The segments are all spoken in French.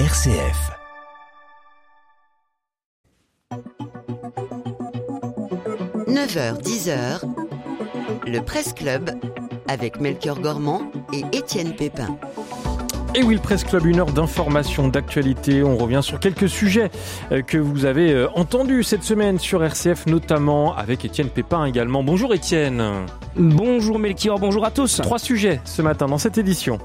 RCF. « 9h, 10h, le Presse Club avec Melchior Gormand et Étienne Pépin. Et oui, le Presse Club, une heure d'information, d'actualité. On revient sur quelques sujets euh, que vous avez euh, entendus cette semaine sur RCF, notamment avec Étienne Pépin également. Bonjour Étienne. Bonjour Melchior, bonjour à tous. Trois sujets ce matin dans cette édition.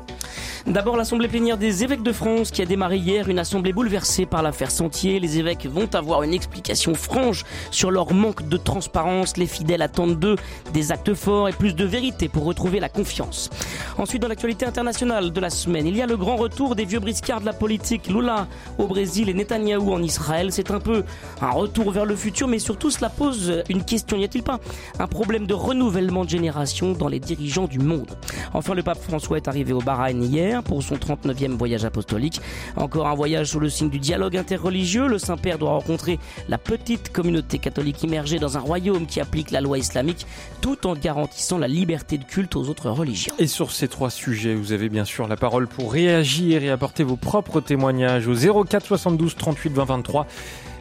D'abord, l'Assemblée plénière des évêques de France qui a démarré hier, une assemblée bouleversée par l'affaire Sentier. Les évêques vont avoir une explication franche sur leur manque de transparence. Les fidèles attendent d'eux des actes forts et plus de vérité pour retrouver la confiance. Ensuite, dans l'actualité internationale de la semaine, il y a le grand retour des vieux briscards de la politique. Lula au Brésil et Netanyahou en Israël. C'est un peu un retour vers le futur, mais surtout cela pose une question. N'y a-t-il pas un problème de renouvellement de génération dans les dirigeants du monde? Enfin, le pape François est arrivé au Bahreïn hier pour son 39e voyage apostolique. Encore un voyage sous le signe du dialogue interreligieux. Le Saint-Père doit rencontrer la petite communauté catholique immergée dans un royaume qui applique la loi islamique tout en garantissant la liberté de culte aux autres religions. Et sur ces trois sujets, vous avez bien sûr la parole pour réagir et apporter vos propres témoignages au 04 72 38 20 23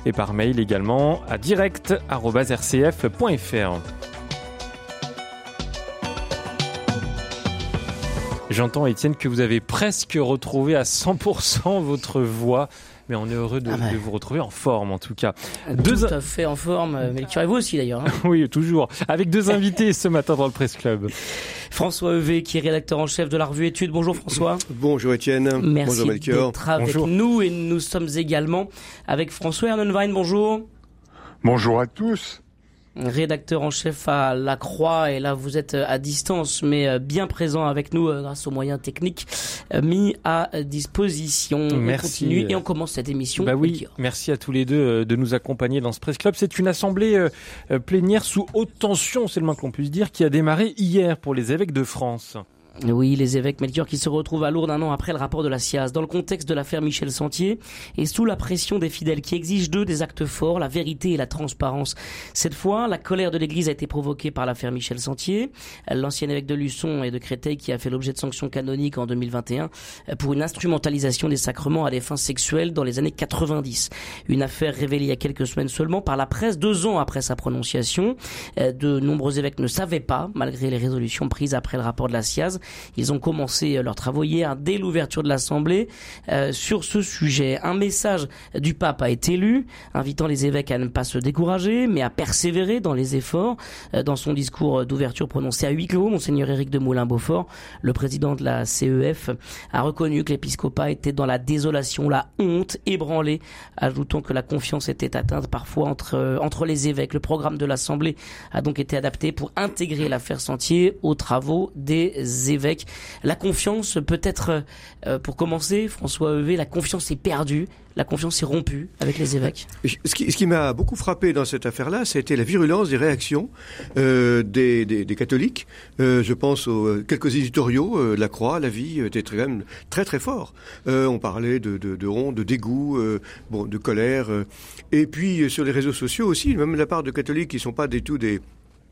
et par mail également à direct.rcf.fr. J'entends, Étienne, que vous avez presque retrouvé à 100% votre voix. Mais on est heureux de, ah vous retrouver en forme, en tout cas. Tout à fait en forme, euh, mais vous aussi d'ailleurs. Hein. oui, toujours. Avec deux invités ce matin dans le Presse Club. François Evé, qui est rédacteur en chef de la revue Études. Bonjour François. Bonjour Étienne. Merci Bonjour Melchior. d'être avec nous et nous sommes également avec François Ernenwein. Bonjour. Bonjour à tous rédacteur en chef à La Croix, et là vous êtes euh, à distance, mais euh, bien présent avec nous euh, grâce aux moyens techniques mis à disposition. Merci. On continue et on commence cette émission. Bah oui, merci à tous les deux de nous accompagner dans ce Presse Club. C'est une assemblée plénière sous haute tension, c'est le moins qu'on puisse dire, qui a démarré hier pour les évêques de France. Oui, les évêques Melchior qui se retrouvent à Lourdes un an après le rapport de la SIAZ, dans le contexte de l'affaire Michel Sentier, et sous la pression des fidèles qui exigent d'eux des actes forts, la vérité et la transparence. Cette fois, la colère de l'Église a été provoquée par l'affaire Michel Sentier, l'ancien évêque de Luçon et de Créteil qui a fait l'objet de sanctions canoniques en 2021 pour une instrumentalisation des sacrements à des fins sexuelles dans les années 90. Une affaire révélée il y a quelques semaines seulement par la presse deux ans après sa prononciation. De nombreux évêques ne savaient pas, malgré les résolutions prises après le rapport de la SIAZ, ils ont commencé euh, leurs travaux hier dès l'ouverture de l'Assemblée euh, sur ce sujet. Un message du pape a été lu, invitant les évêques à ne pas se décourager, mais à persévérer dans les efforts. Euh, dans son discours d'ouverture prononcé à huis clos, monseigneur Éric de Moulin-Beaufort, le président de la CEF, a reconnu que l'épiscopat était dans la désolation, la honte, ébranlée, ajoutant que la confiance était atteinte parfois entre, entre les évêques. Le programme de l'Assemblée a donc été adapté pour intégrer l'affaire Sentier aux travaux des évêques. La confiance, peut-être, euh, pour commencer, François Evé, la confiance est perdue, la confiance est rompue avec les évêques. Ce qui, m'a beaucoup frappé dans cette affaire-là, c'était la virulence des réactions euh, des, catholiques. Euh, je pense aux quelques éditoriaux, La Croix, La Vie, étaient très, même très très forts. On parlait de, de, de de dégoût, bon, de colère. et puis sur les réseaux sociaux aussi, même la part de catholiques qui sont pas du tout des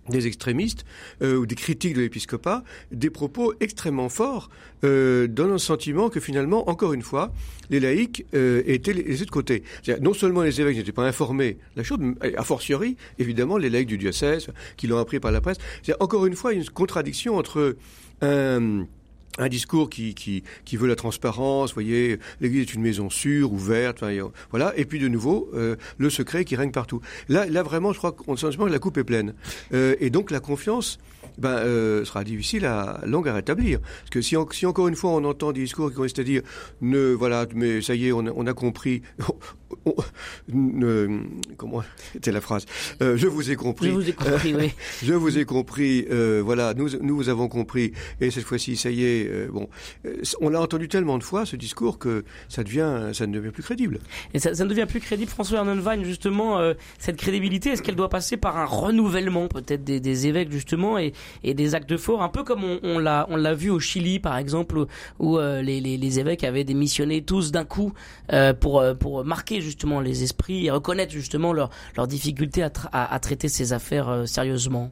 des extrémistes euh, ou des critiques de l'épiscopat, des propos extrêmement forts, euh, donnant le sentiment que finalement, encore une fois, les laïcs euh, étaient laissés de côté. Non seulement les évêques n'étaient pas informés la chose, a fortiori, évidemment, les laïcs du diocèse, qui l'ont appris par la presse. C'est encore une fois une contradiction entre un un discours qui, qui, qui, veut la transparence, voyez, l'Église est une maison sûre, ouverte, voilà, et puis de nouveau, euh, le secret qui règne partout. Là, là vraiment, je crois qu'on sent que la coupe est pleine. Euh, et donc la confiance ben, euh, sera difficile à longue à rétablir. Parce que si, si, encore une fois on entend des discours qui consistent à dire ne voilà mais ça y est on on a compris ne, comment était la phrase? Euh, je vous ai compris. Je vous ai compris oui. Je vous ai compris euh, voilà nous nous vous avons compris. Et cette fois-ci ça y est euh, bon. Euh, on l'a entendu tellement de fois ce discours que ça devient ça ne devient plus crédible. Et ça, ça ne devient plus crédible. François Ernenwein justement euh, cette crédibilité est-ce qu'elle doit passer par un renouvellement peut-être des, des évêques justement et et des actes forts, un peu comme on, on l'a on l'a vu au Chili par exemple, où, euh, les, les, les, évêques avaient démissionné tous d'un coup euh, pour euh, pour marquer justement les esprits et reconnaître justement leur leur difficulté à, à, traiter ces affaires euh, sérieusement.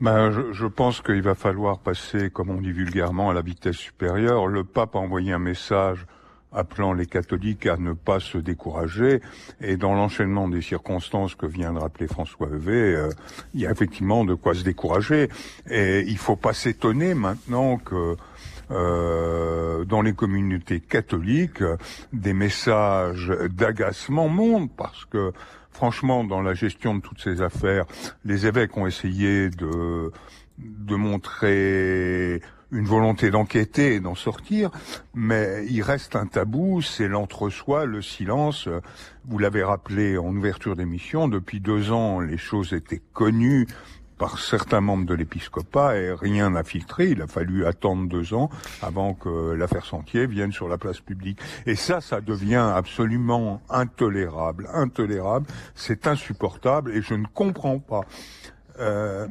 Ben, je pense qu'il va falloir passer, comme on dit vulgairement, à la vitesse supérieure. Le pape a envoyé un message appelant les catholiques à ne pas se décourager. Et dans l'enchaînement des circonstances que vient de rappeler François Hevet, euh, il y a effectivement de quoi se décourager. Et il faut pas s'étonner maintenant que euh, dans les communautés catholiques, des messages d'agacement montent parce que franchement, dans la gestion de toutes ces affaires, les évêques ont essayé de montrer une volonté d'enquêter et d'en sortir, mais il reste un tabou, c'est l'entre-soi, le silence. Vous l'avez rappelé en ouverture d'émission, depuis deux ans, les choses étaient connues par certains membres de l'épiscopat et rien n'a filtré. Il a fallu attendre deux ans avant que l'affaire Sentier vienne sur la place publique. Et ça, ça devient absolument intolérable, intolérable. C'est insupportable et je ne comprends pas. Euh,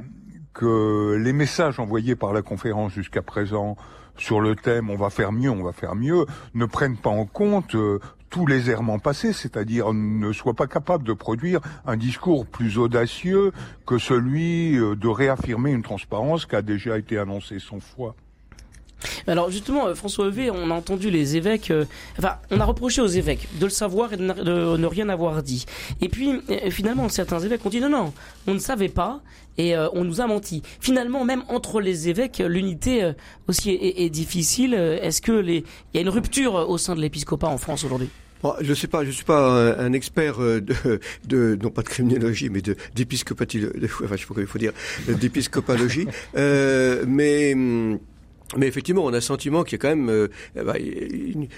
que les messages envoyés par la conférence jusqu'à présent sur le thème on va faire mieux, on va faire mieux, ne prennent pas en compte euh, tous les errements passés, c'est-à-dire ne soient pas capables de produire un discours plus audacieux que celui euh, de réaffirmer une transparence qui a déjà été annoncée sans fois. Alors justement, euh, François Hevet, on a entendu les évêques, euh, enfin, on a reproché aux évêques de le savoir et de, ne rien avoir dit. Et puis, euh, finalement, certains évêques ont dit non, non, on ne savait pas et on nous a menti. Finalement, même entre les évêques, l'unité aussi est, difficile. Est-ce que il y a une rupture au sein de l'épiscopat en France aujourd'hui? Je ne sais pas, je suis pas un, expert de, non pas de criminologie, mais de d'épiscopatie, enfin je sais pas comment il faut dire, d'épiscopalogie, euh, mais hum, mais effectivement, on a le sentiment qu'il y a quand même euh, bah,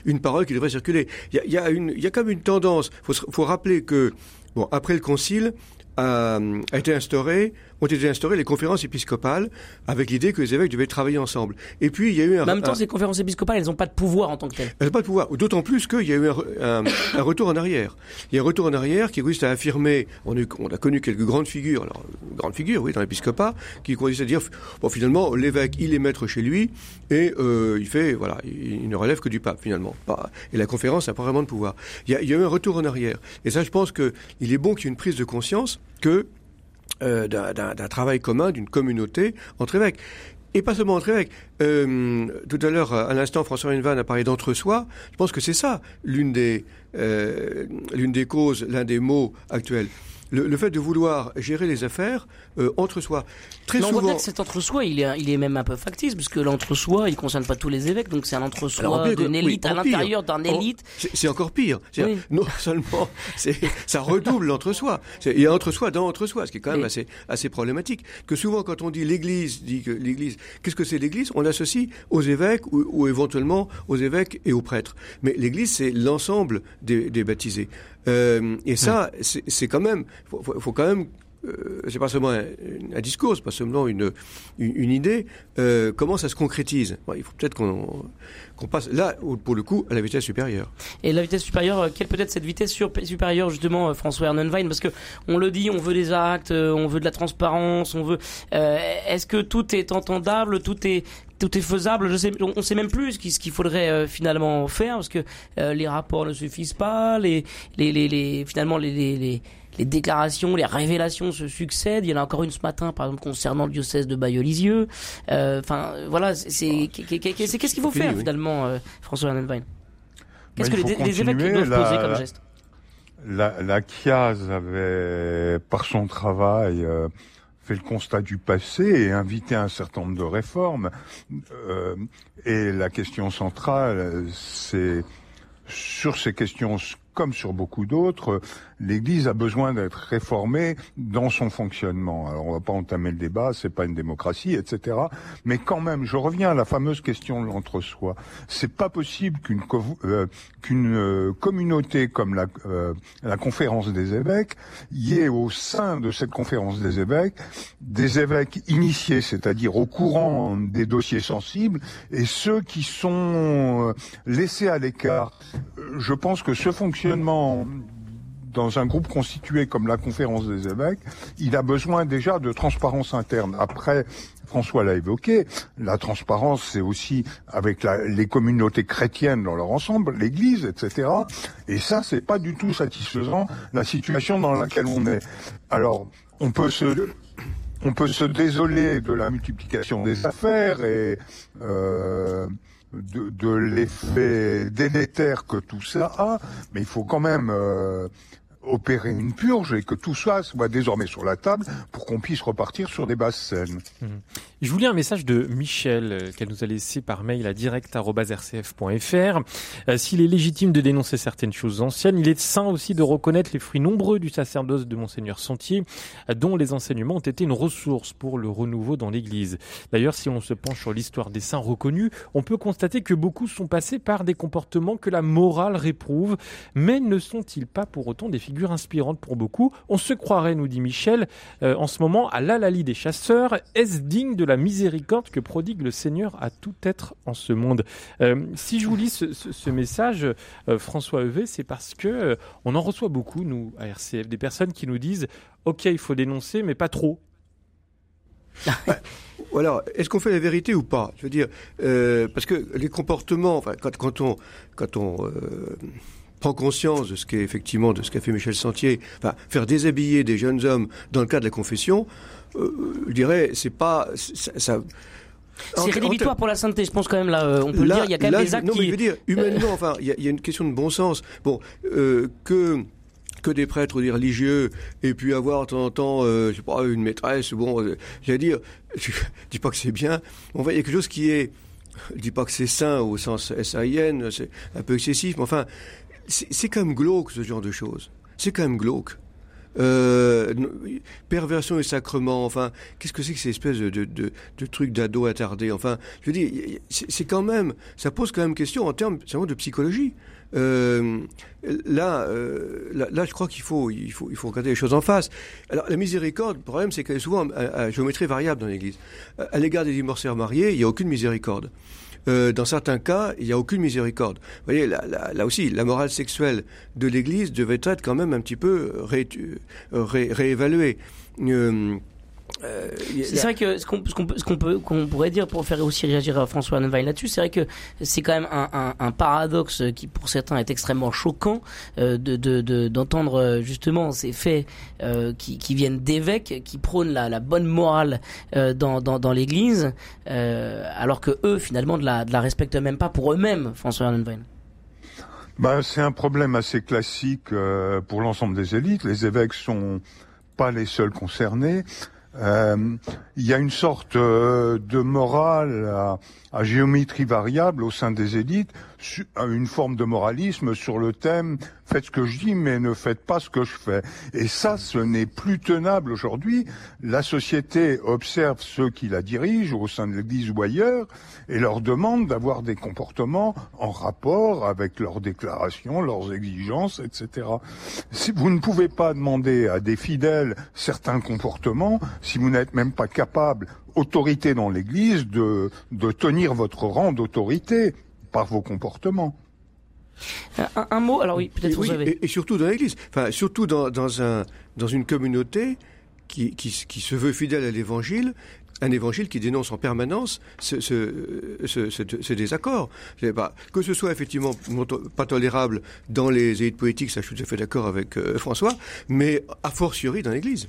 une, parole qui devrait circuler. Il y a, il y a, une, il y a quand même une tendance. Il faut, faut rappeler que, bon, après le concile, a, a été instauré ont été instaurées les conférences épiscopales avec l'idée que les évêques devaient travailler ensemble. Et puis il y a eu un. En même temps, ces conférences épiscopales, elles n'ont pas de pouvoir en tant que telles. Elles n'ont pas de pouvoir. D'autant plus qu'il y a eu un, un, retour en arrière. Il y a un retour en arrière qui consiste à affirmer. On a, on a connu quelques grandes figures, alors grandes figures, oui, dans l'épiscopat, qui consistent à dire bon, finalement, l'évêque, il est maître chez lui et euh, il fait, voilà, il, ne relève que du pape finalement. Et la conférence n'a pas vraiment de pouvoir. Il y, a, il y a eu un retour en arrière. Et ça, je pense qu'il est bon qu'il y ait une prise de conscience que euh, d'un travail commun, d'une communauté entre évêques. Et pas seulement entre évêques. Euh, tout à l'heure, à l'instant, François Hennevan a parlé d'entre-soi. Je pense que c'est ça l'une des, euh, des causes, l'un des mots actuels le, fait de vouloir gérer les affaires euh, entre soi. Très souvent. On voit que cet entre-soi, il est, il est même un peu factice, puisque l'entre-soi, il ne concerne pas tous les évêques, donc c'est un entre-soi d'une élite à l'intérieur d'un élite. C'est encore pire. Non seulement, ça redouble l'entre-soi. Il y a entre-soi dans entre-soi, ce qui est quand même assez, assez problématique. Que souvent, quand on dit l'Église, dit que l'Église, qu'est-ce que c'est l'Église? On l'associe aux évêques ou, éventuellement aux évêques et aux prêtres. Mais l'Église, c'est l'ensemble des, des baptisés. Euh, et ça, c'est quand même, faut, faut, quand même euh, c'est pas seulement un, discours, c'est pas seulement une, une, idée. Euh, comment ça se concrétise? Il faut peut-être qu'on qu'on passe là, pour le coup, à la vitesse supérieure. Et la vitesse supérieure, euh, quelle peut être cette vitesse supérieure justement, François Ernenwein Parce que on le dit, on veut des actes, on veut de la transparence, on veut. Est-ce que tout est entendable, tout est tout est faisable? On ne sait même plus ce qu'il faudrait finalement faire parce que les rapports ne suffisent pas, les, les, les finalement les, les, les déclarations, les révélations se succèdent. Il y en a encore une ce matin, par exemple, concernant le diocèse de Bayeux-Lisieux. Euh, enfin, voilà, c'est qu'est-ce qu'il faut faire finalement, euh, François Hernenwein Qu'est-ce que les, évêques doivent poser comme geste? La, la CIAZ avait, par son travail, euh, fait le constat du passé et invité un certain nombre de réformes. et la question centrale, c'est sur ces questions comme sur beaucoup d'autres, l'Église a besoin d'être réformée dans son fonctionnement. Alors on va pas entamer le débat, c'est pas une démocratie, etc. Mais quand même, je reviens à la fameuse question de l'entre-soi. C'est pas possible qu'une euh, qu'une euh, communauté comme la, euh, la conférence des évêques y ait au sein de cette conférence des évêques des évêques initiés, c'est-à-dire au courant des dossiers sensibles, et ceux qui sont laissés à l'écart. Je pense que ce fonctionnement dans un groupe constitué comme la conférence des évêques, il a besoin déjà de transparence interne. Après, François l'a évoqué, la transparence, c'est aussi avec les communautés chrétiennes dans leur ensemble, l'Église, etc. Et ça, c'est pas du tout satisfaisant la situation dans laquelle on est. Alors, on peut se on peut se désoler de la multiplication des affaires et euh, de, de l'effet délétère que tout ça a, mais il faut quand même euh, opérer une purge et que tout ça soit désormais sur la table pour qu'on puisse repartir sur des bases saines. Mmh. Je vous lis un message de Michel euh, qu'elle nous a laissé par mail à direct.rcf.fr. Euh, s'il est légitime de dénoncer certaines choses anciennes, il est sain aussi de reconnaître les fruits nombreux du sacerdoce de Monseigneur Sentier, dont les enseignements ont été une ressource pour le renouveau dans l'Église. D'ailleurs, si on se penche sur l'histoire des saints reconnus, on peut constater que beaucoup sont passés par des comportements que la morale réprouve, mais ne sont-ils pas pour autant des figures inspirante pour beaucoup? On se croirait, nous dit Michel, euh, en ce moment à l'Alali des chasseurs. Est-ce digne de la miséricorde que prodigue le Seigneur à tout être en ce monde. Euh, Si je vous lis ce, message, euh, François Evé, c'est parce que on en reçoit beaucoup, nous, à RCF, des personnes qui nous disent Ok, il faut dénoncer, mais pas trop. Voilà, est-ce qu'on fait la vérité ou pas? Je veux dire, parce que les comportements, quand, on, prend conscience de ce qu'est effectivement de ce qu'a fait Michel Sentier, enfin faire déshabiller des jeunes hommes dans le cas de la confession, euh, je dirais c'est pas ça, c'est rédhibitoire pour la sainteté, je pense quand même là, euh, on peut le dire, il y a quand même des actes non, mais je veux dire, humainement, enfin, il y, a une question de bon sens. Bon, euh, que que des prêtres ou des religieux et puis avoir de temps en temps, euh, je sais pas, une maîtresse, bon, euh, j'allais dire, je dis pas que c'est bien, on voit il y a quelque chose qui est, je dis pas que c'est sain au sens S-A-I-N, c'est un peu excessif, mais enfin, c'est quand même glauque ce genre de choses. C'est quand même glauque. Euh, perversion et sacrement, enfin, qu'est-ce que c'est que ces espèces de, trucs d'ado attardés Enfin, je veux dire, c'est quand même, ça pose quand même question en termes de psychologie. Euh, là, euh, là, là, je crois qu'il faut, il faut, il faut regarder les choses en face. Alors, la miséricorde, le problème, c'est qu'elle est souvent à, géométrie variable dans l'Église. À l'égard des divorcés mariés, il n'y a aucune miséricorde. Euh, dans certains cas, il n'y a aucune miséricorde. Vous voyez, là, là, aussi, la morale sexuelle de l'Église devait être quand même un petit peu ré, réévaluée. Euh, euh, c'est vrai que ce qu'on peut qu'on pourrait dire pour faire aussi réagir François Nevaille là-dessus, c'est vrai que c'est quand même un, un, un, paradoxe qui pour certains est extrêmement choquant euh, de d'entendre de, justement ces faits euh, qui, qui viennent d'évêques qui prônent la, la bonne morale euh, dans, dans, dans l'Église, euh, alors que eux finalement de la de la respectent même pas pour eux-mêmes, François Nevaille. Bah, c'est un problème assez classique pour l'ensemble des élites. Les évêques sont pas les seuls concernés. Euh, il y a une sorte euh, de morale à, à, géométrie variable au sein des élites, une forme de moralisme sur le thème faites ce que je dis mais ne faites pas ce que je fais. Et ça, ce n'est plus tenable aujourd'hui. La société observe ceux qui la dirigent au sein de l'Église ou ailleurs et leur demande d'avoir des comportements en rapport avec leurs déclarations, leurs exigences, etc. Si vous ne pouvez pas demander à des fidèles certains comportements, si vous n'êtes même pas capable, autorité dans l'Église, de, de tenir votre rang d'autorité par vos comportements. Un, mot, alors oui, peut-être vous avez... et, surtout dans l'Église, enfin surtout dans, dans, un, dans une communauté qui, qui, qui se veut fidèle à l'Évangile, un évangile qui dénonce en permanence ce, ce, ce, ce désaccord. Pas, que ce soit effectivement pas tolérable dans les élites poétiques, ça je suis tout à fait d'accord avec euh, François, mais a fortiori dans l'Église.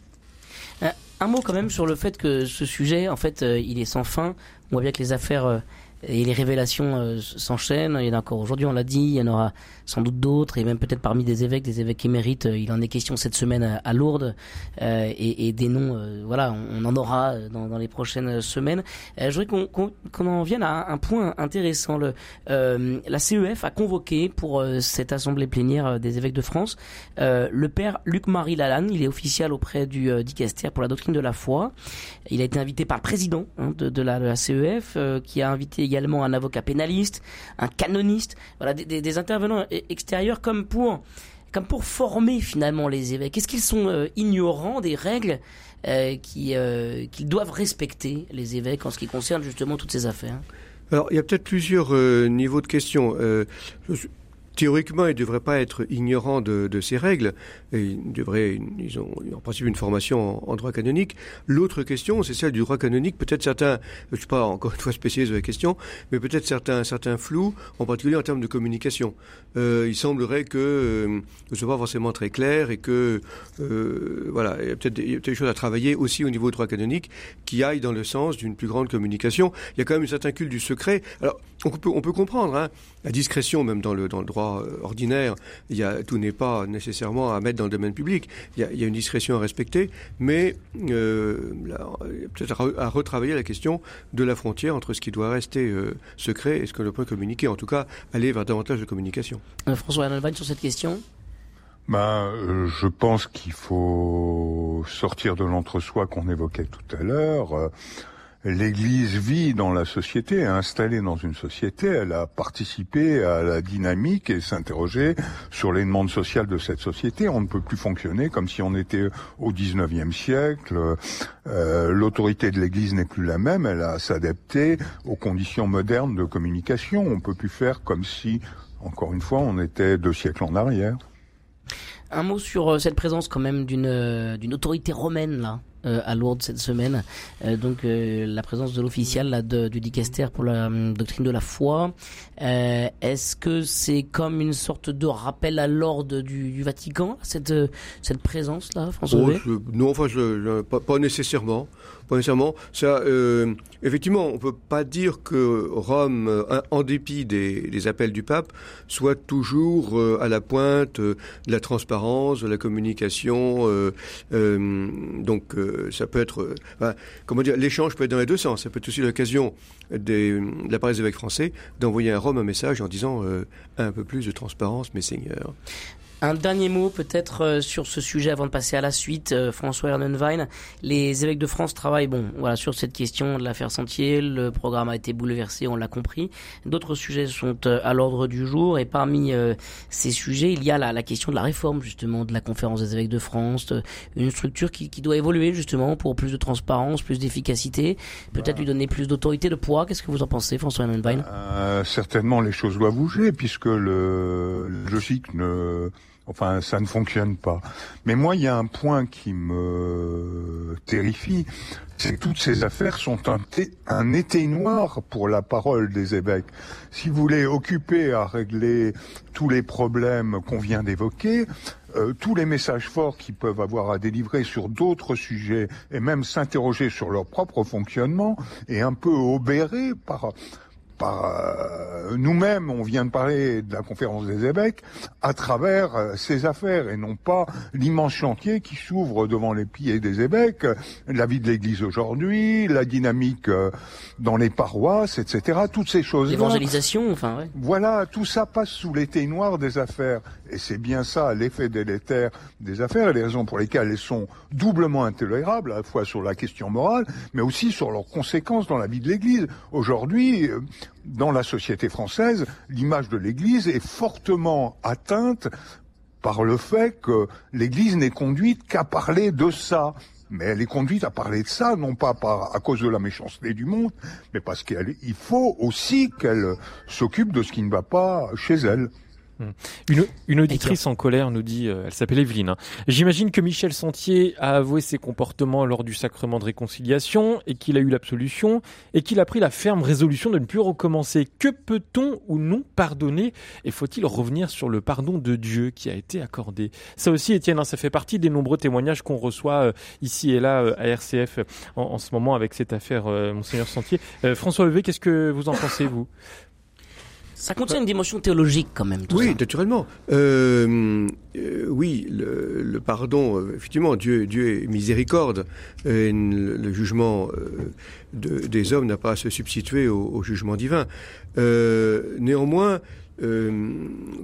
Euh, un mot quand même sur le fait que ce sujet, en fait, euh, il est sans fin. On voit bien que les affaires et les révélations euh, s'enchaînent. Il y en a encore aujourd'hui, on l'a dit. Il y en aura sans doute d'autres, et même peut-être parmi des évêques, des évêques émérites. Euh, il en est question cette semaine à, Lourdes, euh, et, des noms. Euh, voilà, on, en aura dans, les prochaines semaines. je voudrais qu'on en vienne à un point intéressant. La CEF a convoqué pour cette assemblée plénière des évêques de France le père Luc-Marie Lalanne. Il est officiel auprès du dicaster pour la doctrine de la foi. Il a été invité par le président hein, de, la, de, la, CEF, qui a invité également un avocat pénaliste, un canoniste, voilà, des, intervenants e-, extérieurs comme pour, comme pour former finalement les évêques. Est-ce qu'ils sont euh, ignorants des règles euh, euh, qu'ils doivent respecter les évêques en ce qui concerne justement toutes ces affaires? Alors, il y a peut-être plusieurs niveaux de questions théoriquement, ils ne devraient pas être ignorants de, ces règles. ils, ont en principe une formation en, droit canonique. L'autre question, c'est celle du droit canonique. Peut-être certains, je ne suis pas encore une fois spécialiste de la question, mais peut-être certains, certains flous, en particulier en termes de communication. Euh, il semblerait que euh, ce ne soit pas forcément très clair et que, euh, voilà, il y a peut-être des, choses à travailler aussi au niveau du droit canonique qui aillent dans le sens d'une plus grande communication. Il y a quand même un certain culte du secret. Alors, on peut, comprendre, hein, la discrétion, même dans le droit euh, ordinaire, il y a, tout n'est pas nécessairement à mettre dans le domaine public. Il y a, il y a une discrétion à respecter, mais euh, peut-être à, retravailler la question de la frontière entre ce qui doit rester euh, secret et ce que l'on peut communiquer. En tout cas, aller vers davantage de communication. François Arnolvagne sur cette question ben, je pense qu'il faut sortir de l'entre-soi qu'on évoquait tout à l'heure l'Église vit dans la société, est installée dans une société, elle a participé à la dynamique et s'interroger sur les demandes sociales de cette société. On ne peut plus fonctionner comme si on était au 19e siècle. Euh, L'autorité de l'Église n'est plus la même, elle a s'adapter aux conditions modernes de communication. On peut plus faire comme si, encore une fois, on était deux siècles en arrière. Un mot sur euh, cette présence quand même d'une euh, autorité romaine là à Lourdes cette semaine. Euh, donc euh, la présence de l'official du dicaster pour la hum, doctrine de la foi. Est-ce que c'est comme une sorte de rappel à l'ordre du, Vatican cette cette présence là, François oh, Non, enfin, je, pas, nécessairement. Pas nécessairement. Ça, effectivement, on peut pas dire que Rome, en dépit des, appels du pape, soit toujours à la pointe de la transparence, de la communication. donc ça peut être, euh, comment dire, l'échange peut être dans les deux sens. Ça peut être aussi l'occasion de la des évêques français d'envoyer à Rome un message en disant euh, un peu plus de transparence, mes seigneurs. Un dernier mot peut-être euh, sur ce sujet avant de passer à la suite. Euh, François Ernenwein, les évêques de France travaillent bon, voilà, sur cette question de l'affaire Sentier. Le programme a été bouleversé, on l'a compris. D'autres sujets sont euh, à l'ordre du jour et parmi ces sujets, il y a la, la, question de la réforme justement de la conférence des évêques de France, une structure qui, qui doit évoluer justement pour plus de transparence, plus d'efficacité, peut-être bah. lui donner plus d'autorité, de poids. Qu'est-ce que vous en pensez, François Ernenwein Certainement, les choses doivent bouger puisque le, le ne Enfin, ça ne fonctionne pas. Mais moi, il y a un point qui me terrifie, c'est que toutes ces affaires sont un, un été noir pour la parole des évêques. Si vous voulez occuper à régler tous les problèmes qu'on vient d'évoquer, euh, tous les messages forts qu'ils peuvent avoir à délivrer sur d'autres sujets et même s'interroger sur leur propre fonctionnement est un peu obéré par par euh, nous-mêmes, on vient de parler de la conférence des évêques, à travers euh, ces affaires et non pas l'immense chantier qui s'ouvre devant les pieds des évêques, la vie de l'Église aujourd'hui, la dynamique euh, dans les paroisses, etc. Toutes ces choses. L'évangélisation, enfin. Ouais. Voilà, tout ça passe sous l'été noir des affaires et c'est bien ça l'effet délétère des affaires et les raisons pour lesquelles elles sont doublement intolérables, à la fois sur la question morale, mais aussi sur leurs conséquences dans la vie de l'Église. Aujourd'hui, dans la société française, l'image de l'Église est fortement atteinte par le fait que l'Église n'est conduite qu'à parler de ça. Mais elle est conduite à parler de ça, non pas à cause de la méchanceté du monde, mais parce qu'il faut aussi qu'elle s'occupe de ce qui ne va pas chez elle. Hmm. Une, une auditrice en colère nous dit, euh, elle s'appelle Evelyne. Hein. J'imagine que Michel Sentier a avoué ses comportements lors du sacrement de réconciliation et qu'il a eu l'absolution et qu'il a pris la ferme résolution de ne plus recommencer. Que peut-on ou non pardonner Et faut-il revenir sur le pardon de Dieu qui a été accordé? Ça aussi, Étienne, hein, ça fait partie des nombreux témoignages qu'on reçoit euh, ici et là euh, à RCF en, en, ce moment avec cette affaire Monseigneur Sentier. François Levé, qu'est-ce que vous en pensez, vous? Ça contient une dimension théologique quand même. Tout oui, naturellement. Euh, euh, oui, le, le, pardon, euh, effectivement, Dieu, Dieu est miséricorde. Et le, jugement de, des hommes n'a pas à se substituer au, au jugement divin. Euh, néanmoins,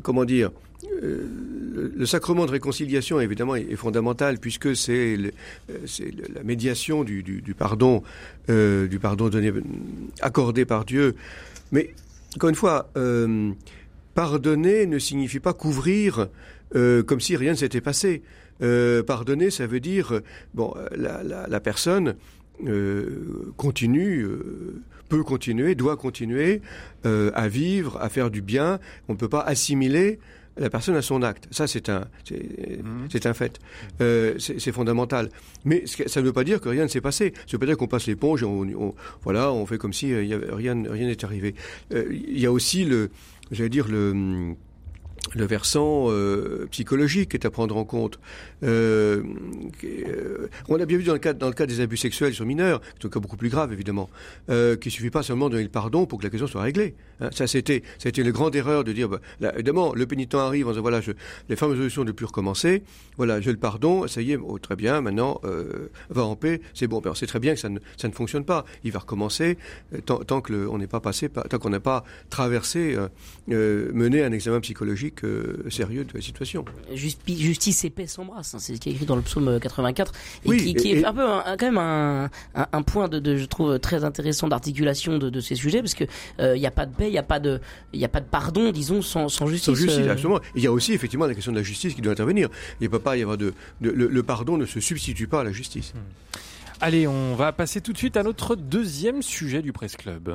comment dire le, sacrement de réconciliation, évidemment, est, fondamental puisque c'est la médiation du, du, du pardon, du pardon donné, accordé par Dieu. Mais encore une fois, euh, pardonner ne signifie pas couvrir euh, comme si rien ne s'était passé. Euh, pardonner, ça veut dire, bon, la, personne continue, peut continuer, doit continuer à vivre, à faire du bien. On ne peut pas assimiler la personne a son acte. Ça, c'est un, c'est, mhm. un fait. Euh, c'est, fondamental. Mais ça ne veut pas dire que rien ne s'est passé. Ça ne veut pas dire qu'on passe l'éponge et on, voilà, on fait comme si euh, rien, rien n'est arrivé. Euh, il y a aussi le, j'allais dire le le versant euh, psychologique est à prendre en compte. Euh, euh, on a bien vu dans le cas, dans le cas des abus sexuels sur mineurs, c'est un cas beaucoup plus grave évidemment, qu'il suffit pas seulement de donner le pardon pour que la question soit réglée. Hein. ça c'était, c'était une grande erreur de dire, bah, évidemment, le pénitent arrive en disant voilà, les fameuses solutions ne plus recommencer, voilà, j'ai le pardon, ça y est, oh, très bien, maintenant va en paix, c'est bon. c'est très bien que ça ne, ça ne fonctionne pas. Il va recommencer tant, tant que n'est pas passé, tant qu'on n'a pas traversé, mené un examen psychologique sérieux de la situation. Justice et paix s'embrassent, hein, c'est ce qui est écrit dans le psaume 84, et qui, est un peu quand même un, un, point de, je trouve très intéressant d'articulation de, de, ces sujets, parce que il euh, n'y a pas de paix, il n'y a pas de, il a pas de pardon, disons, sans, sans justice. Sans justice, euh. absolument. Il y a aussi effectivement la question de la justice qui doit intervenir. Il ne peut pas y avoir de, le, pardon ne se substitue pas à la justice. Allez, on va passer tout de suite à notre deuxième sujet du Presse Club.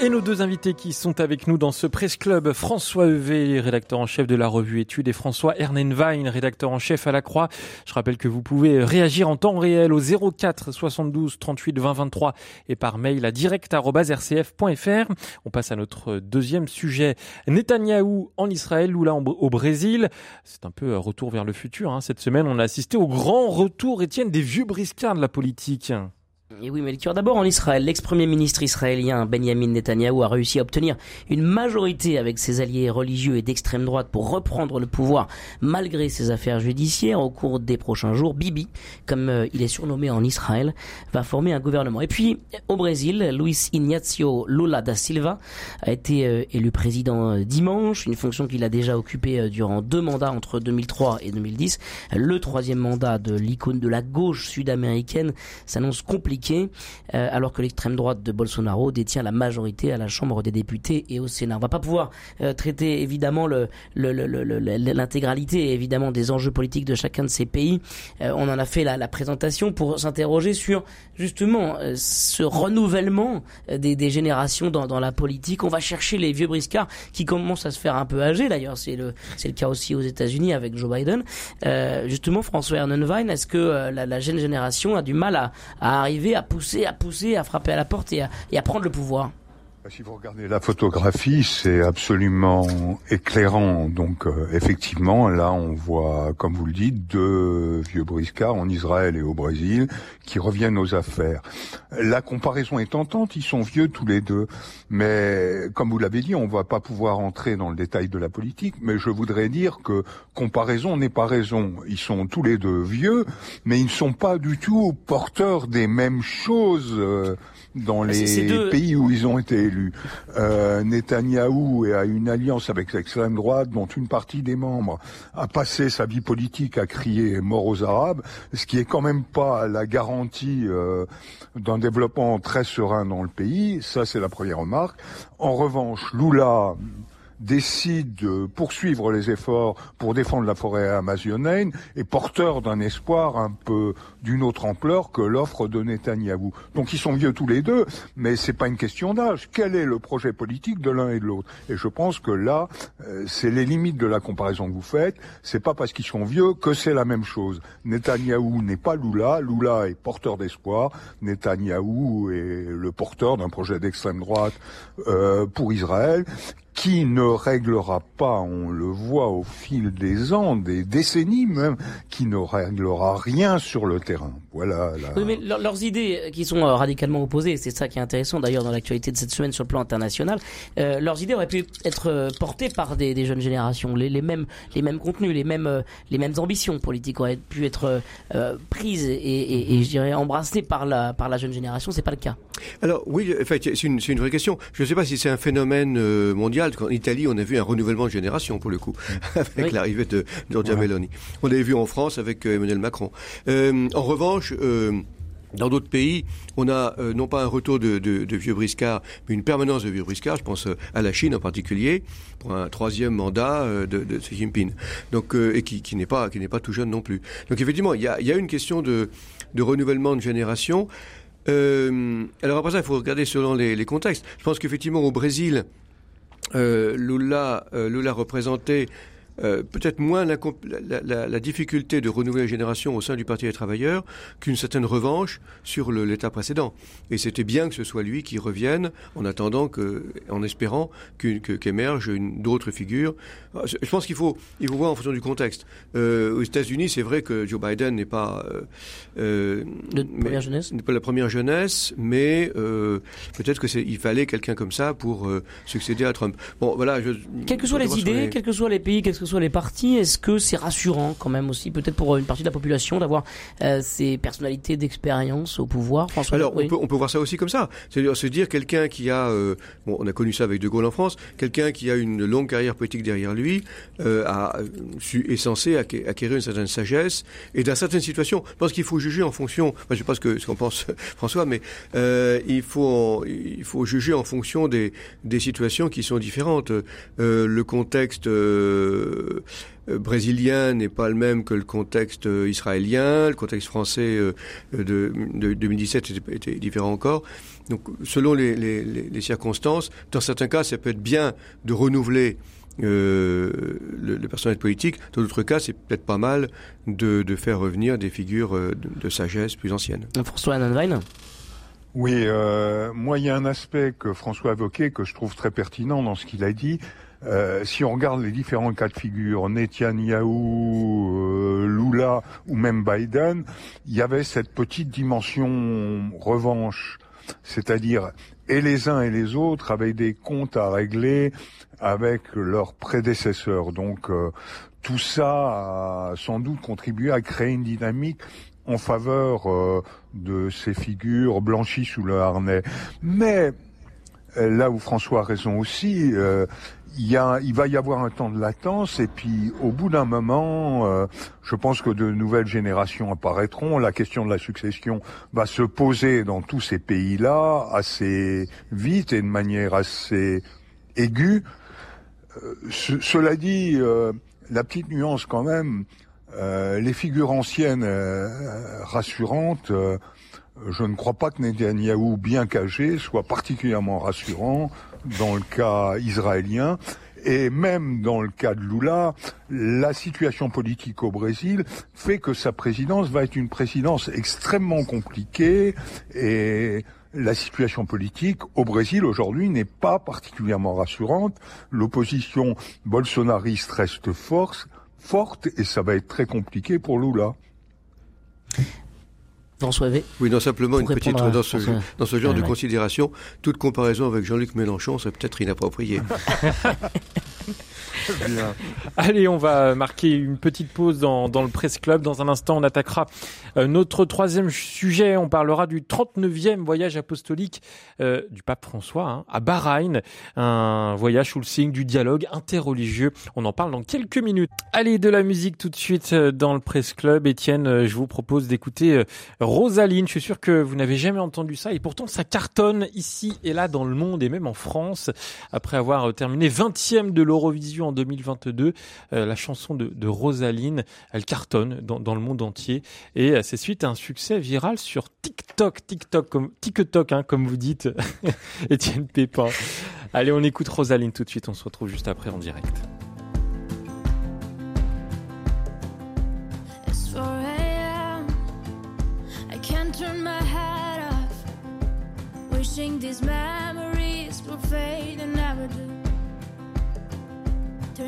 Et nos deux invités qui sont avec nous dans ce Presse Club, François Evé, rédacteur en chef de la revue Études, et François Ernenwein, rédacteur en chef à la Croix. Je rappelle que vous pouvez réagir en temps réel au 04 72 38 20 23 et par mail à direct.rcf.fr. On passe à notre deuxième sujet. Netanyahou en Israël, Lula au Brésil. C'est un peu retour vers le futur. Hein. Cette semaine, on a assisté au grand retour, Étienne, des vieux briscards de la politique. Et oui, Melchior, d'abord en Israël, l'ex-premier ministre israélien Benjamin Netanyahou a réussi à obtenir une majorité avec ses alliés religieux et d'extrême droite pour reprendre le pouvoir malgré ses affaires judiciaires au cours des prochains jours. Bibi, comme euh, il est surnommé en Israël, va former un gouvernement. Et puis au Brésil, Luis Ignacio Lula da Silva a été euh, élu président euh, dimanche, une fonction qu'il a déjà occupée durant deux mandats entre 2003 et 2010. Le troisième mandat de l'icône de la gauche sud-américaine s'annonce compliqué euh, alors que l'extrême droite de Bolsonaro détient la majorité à la Chambre des députés et au Sénat. On va pas pouvoir euh, traiter évidemment l'intégralité évidemment des enjeux politiques de chacun de ces pays. Euh, on en a fait la, présentation pour s'interroger sur justement ce renouvellement des, générations dans, la politique. On va chercher les vieux briscards qui commencent à se faire un peu âgés d'ailleurs. C'est le cas aussi aux États-Unis avec Joe Biden. justement, François Ernenwein, est-ce que la, jeune génération a du mal à arriver à pousser, à pousser, à frapper à la porte et à, prendre le pouvoir. Bah, si vous regardez la photographie, c'est absolument éclairant. Donc euh, effectivement, là on voit, comme vous le dites, deux vieux briscards en Israël et au Brésil qui reviennent aux affaires. La comparaison est tentante, ils sont vieux tous les deux. Mais comme vous l'avez dit, on va pas pouvoir entrer dans le détail de la politique, mais je voudrais dire que comparaison n'est pas raison. Ils sont tous les deux vieux, mais ils ne sont pas du tout porteurs des mêmes choses. Euh, dans les pays où ils ont été élus. Euh, Netanyahou a une alliance avec l'extrême droite dont une partie des membres a passé sa vie politique à crier mort aux Arabes, ce qui est quand même pas la garantie euh, d'un développement très serein dans le pays. Ça, c'est la première remarque. En revanche, Lula décide de poursuivre les efforts pour défendre la forêt amazonienne et porteur d'un espoir un peu d'une autre ampleur que l'offre de Netanyahou. Donc ils sont vieux tous les deux, mais c'est pas une question d'âge. Quel est le projet politique de l'un et de l'autre? Et je pense que là, euh, c'est les limites de la comparaison que vous faites. C'est pas parce qu'ils sont vieux que c'est la même chose. Netanyahou n'est pas Lula. Lula est porteur d'espoir. Netanyahou est le porteur d'un projet d'extrême droite euh, pour Israël qui ne réglera pas, on le voit au fil des ans, des décennies même, qui ne réglera rien sur le terrain. Voilà. Oui, mais leurs idées qui sont euh, radicalement opposées, c'est ça qui est intéressant d'ailleurs dans l'actualité de cette semaine sur le plan international. Euh, leurs idées auraient pu être euh, portées par des, des jeunes générations, les, les, mêmes, les mêmes contenus, les mêmes, les mêmes ambitions politiques auraient pu être euh, prises et, et, et, je dirais embrassées par la par la jeune génération. C'est pas le cas. Alors oui, en fait, c'est une, une vraie question. Je ne sais pas si c'est un phénomène mondial en Italie, on a vu un renouvellement de génération pour le coup, avec l'arrivée de Giorgia Meloni. On l'avait vu en France avec euh, Emmanuel Macron. Euh, en revanche, euh, Dans d'autres pays, on a euh, non pas un retour de, de, de, vieux briscards, mais une permanence de vieux briscards. Je pense euh, à la Chine en particulier pour un troisième mandat euh, de, de, Xi Jinping. Donc et qui, qui n'est pas qui n'est pas tout jeune non plus. Donc effectivement, il y a, y a une question de, de renouvellement de génération. alors après ça, il faut regarder selon les, les contextes. Je pense qu'effectivement au Brésil, Lula, Lula représentait euh, peut-être moins la, la, la, difficulté de renouveler la génération au sein du Parti des travailleurs qu'une certaine revanche sur l'État précédent. Et c'était bien que ce soit lui qui revienne en attendant que, en espérant qu'émerge une d'autres figures. Euh, je pense qu'il faut, il faut voir en fonction du contexte. Euh, aux États-Unis, c'est vrai que Joe Biden n'est pas, euh, première jeunesse, n'est pas la première jeunesse, mais peut-être que il fallait quelqu'un comme ça pour succéder à Trump. Bon, voilà. Je, quelles que soient les idées, quels que soient les pays, que soient les partis, est-ce que c'est rassurant quand même aussi, peut-être pour une partie de la population, d'avoir ces personnalités d'expérience au pouvoir François Alors, on, peut, on peut voir ça aussi comme ça. C'est-à-dire se dire quelqu'un qui a, bon, on a connu ça avec De Gaulle en France, quelqu'un qui a une longue carrière politique derrière lui euh, a, est censé acquérir une certaine sagesse et dans certaines situations. Je pense qu'il faut juger en fonction. je ne sais pas ce que ce qu'en pense François, mais euh, il faut il faut juger en fonction des des situations qui sont différentes. Euh, le contexte euh, brésilien n'est pas le même que le contexte israélien, le contexte français de, de 2017 était, était différent encore. Donc, selon les, les, les, circonstances, dans certains cas, ça peut être bien de renouveler euh, le, le, personnel politique. Dans d'autres cas, c'est peut-être pas mal de, de, faire revenir des figures euh, de, de sagesse plus anciennes. François Annenwein oui, euh, moi il y a un aspect que François a évoqué que je trouve très pertinent dans ce qu'il a dit. Euh, si on regarde les différents cas de figure, Netanyahu, euh, Lula ou même Biden, il y avait cette petite dimension revanche c'est-à-dire et les uns et les autres avaient des comptes à régler avec leurs prédécesseurs. Donc euh, tout ça a sans doute contribué à créer une dynamique en faveur euh, de ces figures blanchies sous le harnais. Mais euh, là où François a raison aussi, il, y a, va y avoir un temps de latence et puis au bout d'un moment, euh, je pense que de nouvelles générations apparaîtront. La question de la succession va se poser dans tous ces pays-là assez vite et de manière assez aiguë. Euh, cela dit, euh, la petite nuance quand même, les figures anciennes rassurantes je ne crois pas que Netanyahou, bien qu'âgé, soit particulièrement rassurant dans le cas israélien. Et même dans le cas de Lula, la situation politique au Brésil fait que sa présidence va être une présidence extrêmement compliquée et la situation politique au Brésil aujourd'hui n'est pas particulièrement rassurante. L'opposition bolsonariste reste forte, forte et ça va être très compliqué pour Lula. François Oui, non, simplement une petite, dans ce, dans ce genre de considération, toute comparaison avec Jean-Luc Mélenchon serait peut-être inappropriée. Allez, on va marquer une petite pause dans, dans le Presse Club. Dans un instant, on attaquera euh, notre troisième sujet. On parlera du 39e voyage apostolique euh, du pape François hein, à Bahreïn. Un voyage sous le signe du dialogue interreligieux. On en parle dans quelques minutes. Allez, de la musique tout de suite euh, dans le Presse Club. Étienne, je vous propose d'écouter Rosaline. Je suis sûr que vous n'avez jamais entendu ça et pourtant ça cartonne ici et là dans le monde et même en France. Après avoir terminé 20e de l'Eurovision en 2022. Euh, la chanson de, Rosaline, elle cartonne dans, le monde entier et euh, c'est suite à un succès viral sur TikTok, TikTok comme TikTok, hein, comme vous dites, Étienne Pépin. Allez, on écoute Rosaline tout de suite. On se retrouve juste après en direct.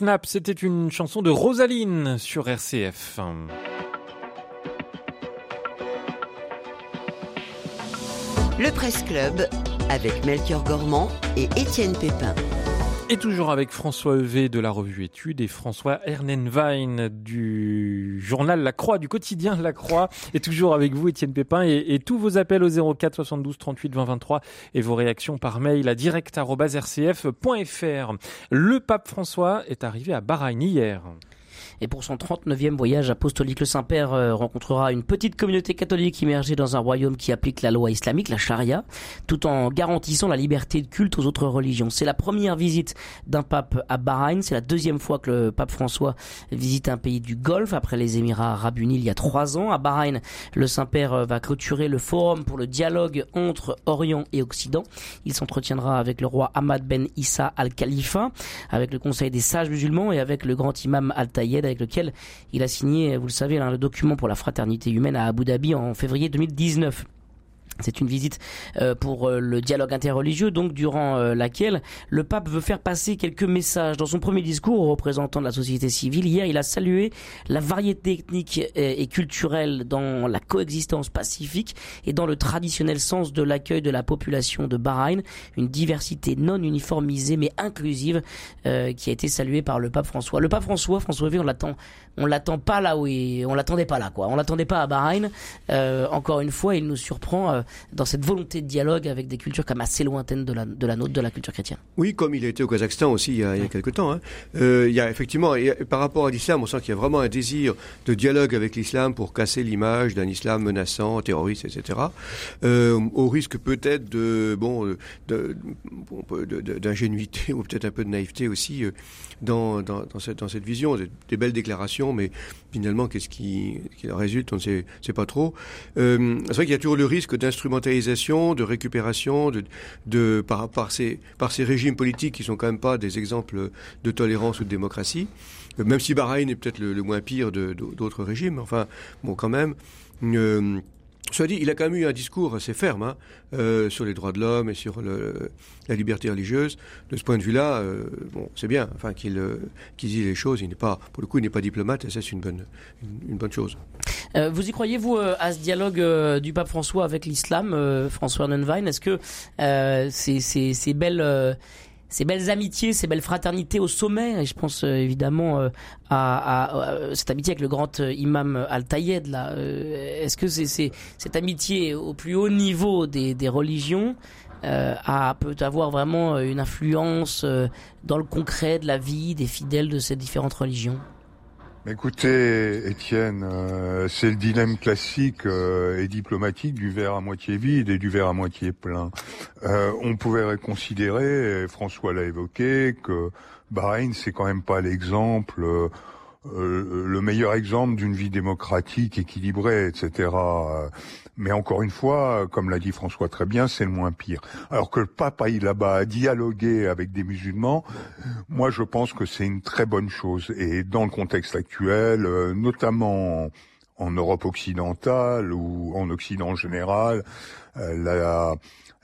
Snap. C'était une chanson de Rosaline sur RCF. Le Presse Club avec Melchior Gormand et Étienne Pépin. Et toujours avec François Evé de la revue Études et François Ernenwein du journal La Croix, du quotidien La Croix. Et toujours avec vous, Étienne Pépin, et, et tous vos appels au 04 72 38 20 23 et vos réactions par mail à direct.rcf.fr. Le pape François est arrivé à Bahreïn hier. Et pour son 39e voyage apostolique, le Saint-Père euh, rencontrera une petite communauté catholique immergée dans un royaume qui applique la loi islamique, la charia, tout en garantissant la liberté de culte aux autres religions. C'est la première visite d'un pape à Bahreïn. C'est la deuxième fois que le pape François visite un pays du Golfe après les Émirats arabes unis il y a trois ans. À Bahreïn, le Saint-Père euh, va clôturer le forum pour le dialogue entre Orient et Occident. Il s'entretiendra avec le roi Ahmad Ben Issa al-Khalifa, avec le Conseil des sages musulmans et avec le grand imam Al-Tayed avec lequel il a signé, vous le savez, le document pour la fraternité humaine à Abu Dhabi en février 2019. C'est une visite euh, pour euh, le dialogue interreligieux, donc durant euh, laquelle le pape veut faire passer quelques messages. Dans son premier discours aux représentants de la société civile, hier, il a salué la variété ethnique et, culturelle dans la coexistence pacifique et dans le traditionnel sens de l'accueil de la population de Bahreïn, une diversité non uniformisée mais inclusive euh, qui a été saluée par le pape François. Le pape François, François V, on l'attend, on l'attend pas là où il, on l'attendait pas là quoi. On l'attendait pas à Bahreïn. Euh, encore une fois, il nous surprend. Euh, dans cette volonté de dialogue avec des cultures comme assez lointaines de la, de la nôtre, de la culture chrétienne. Oui, comme il a été au Kazakhstan aussi il y a, il y a quelques temps. Hein. Euh, il y a effectivement, et par rapport à l'islam, on sent qu'il y a vraiment un désir de dialogue avec l'islam pour casser l'image d'un islam menaçant, terroriste, etc. Euh, au risque peut-être de bon d'ingénuité ou peut-être un peu de naïveté aussi euh, dans, dans, dans, cette, dans cette vision. Des, des belles déclarations, mais finalement, qu'est-ce qui, qui en résulte On ne sait, sait pas trop. Euh, c'est vrai qu'il y a toujours le risque d'instrumentalisation, de récupération, de, par, ces, par ces régimes politiques qui sont quand même pas des exemples de tolérance ou de démocratie. Euh, même si Bahreïn est peut-être le, moins pire d'autres régimes, enfin, bon, quand même. Euh, Soit dit, il a quand même eu un discours assez ferme hein, euh, sur les droits de l'homme et sur le, la liberté religieuse. De ce point de vue-là, euh, bon, c'est bien, enfin qu'il euh, dise les choses. Il n'est pas, pour le coup, il n'est pas diplomate, et ça c'est une bonne, une, bonne chose. Euh, vous y croyez vous à ce dialogue euh, du pape François avec l'islam, euh, François Nunwein? Est-ce que ces, ces, ces belles ces belles amitiés, ces belles fraternités au sommet. Et je pense euh, évidemment euh, à, à, à, cette amitié avec le grand euh, imam Al-Tayed. Là, est-ce que c'est cette amitié au plus haut niveau des, des religions euh, a, peut avoir vraiment euh, une influence euh, dans le concret de la vie des fidèles de ces différentes religions? Écoutez, Étienne, euh, c'est le dilemme classique euh, et diplomatique du verre à moitié vide et du verre à moitié plein. Euh, on pourrait considérer, et François l'a évoqué, que Bahreïn, c'est quand même pas l'exemple, euh, le meilleur exemple d'une vie démocratique, équilibrée, etc. Mais encore une fois, comme l'a dit François très bien, c'est le moins pire. Alors que le pape aille là-bas à dialoguer avec des musulmans, moi je pense que c'est une très bonne chose. Et dans le contexte actuel, euh, notamment en Europe occidentale ou en Occident en général, euh, la,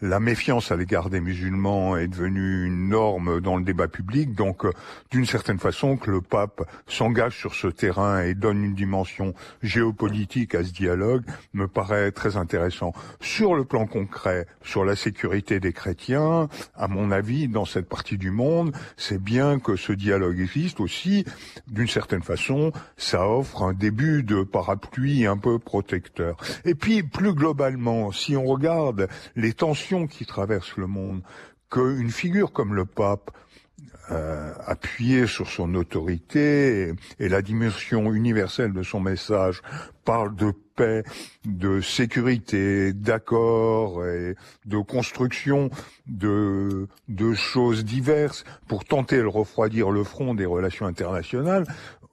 la méfiance à l'égard des musulmans est devenue une norme dans le débat public, donc euh, d'une certaine façon que le pape s'engage sur ce terrain et donne une dimension géopolitique à ce dialogue me paraît très intéressant. Sur le plan concret, sur la sécurité des chrétiens, à mon avis, dans cette partie du monde, c'est bien que ce dialogue existe aussi. D'une certaine façon, ça offre un début de parapluie un peu protecteur. Et puis, plus globalement, si on regarde les tensions qui traversent le monde, qu'une figure comme le pape, euh, appuyé sur son autorité et, et, la dimension universelle de son message parle de paix, de sécurité, d'accord et de construction de, de choses diverses pour tenter de refroidir le front des relations internationales.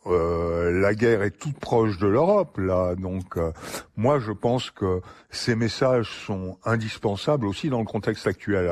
Euh, la guerre est toute proche de l'Europe là, donc euh, moi je pense que ces messages sont indispensables aussi dans le contexte actuel.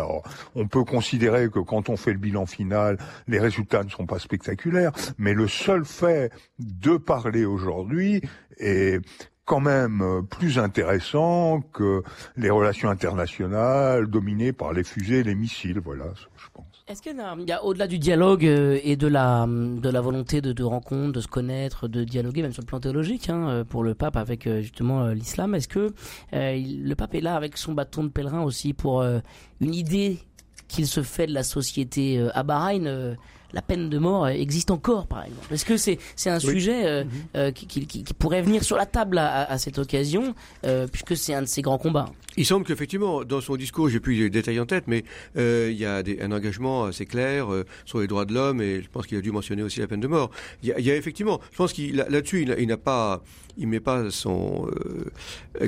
On peut considérer que quand on fait le bilan final, les résultats ne sont pas spectaculaires, mais le seul fait de parler aujourd'hui est quand même plus intéressant que les relations internationales dominées par les fusées et les missiles. Voilà, je pense. Est-ce qu'il y a, au-delà du dialogue euh, et de la, de la volonté de, de rencontre, de se connaître, de dialoguer, même sur le plan théologique, hein, euh, pour le pape avec euh, justement l'islam, est-ce que le pape est là avec son bâton de pèlerin aussi pour une idée qu'il se fait de la société à Bahreïn la peine de mort existe encore, par exemple. Est-ce que c'est c'est un oui. sujet euh, euh, qui, qui, qui, pourrait venir sur la table à, à cette occasion, euh, puisque c'est un de ses grands combats? Il semble qu'effectivement, dans son discours, j'ai plus les détails en tête, mais il y a des, un engagement assez clair sur les droits de l'homme, et je pense qu'il a dû mentionner aussi la peine de mort. Il y a, il y a effectivement, je pense qu'il là-dessus, il n'a pas, il met pas son,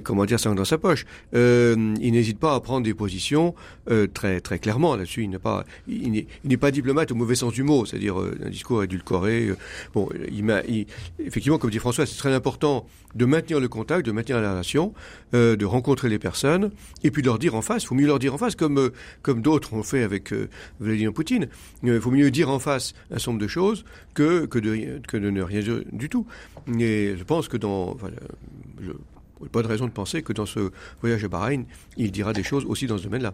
comment dire, ça dans sa poche. il n'hésite pas à prendre des positions très très clairement là-dessus. Il n'est pas, il n'est pas diplomate au mauvais sens du mot c'est-à-dire euh, un discours édulcoré. Euh, bon, il il, effectivement, comme dit François, c'est très important de maintenir le contact, de maintenir la relation, euh, de rencontrer les personnes, et puis de leur dire en face. Il faut mieux leur dire en face, comme comme d'autres ont fait avec Vladimir Poutine. Il faut mieux dire en face un certain nombre de choses que que de que de ne rien dire du tout. Et je pense que dans je, pas de raison de penser que dans ce voyage à Bahreïn, il dira des choses aussi dans ce domaine-là.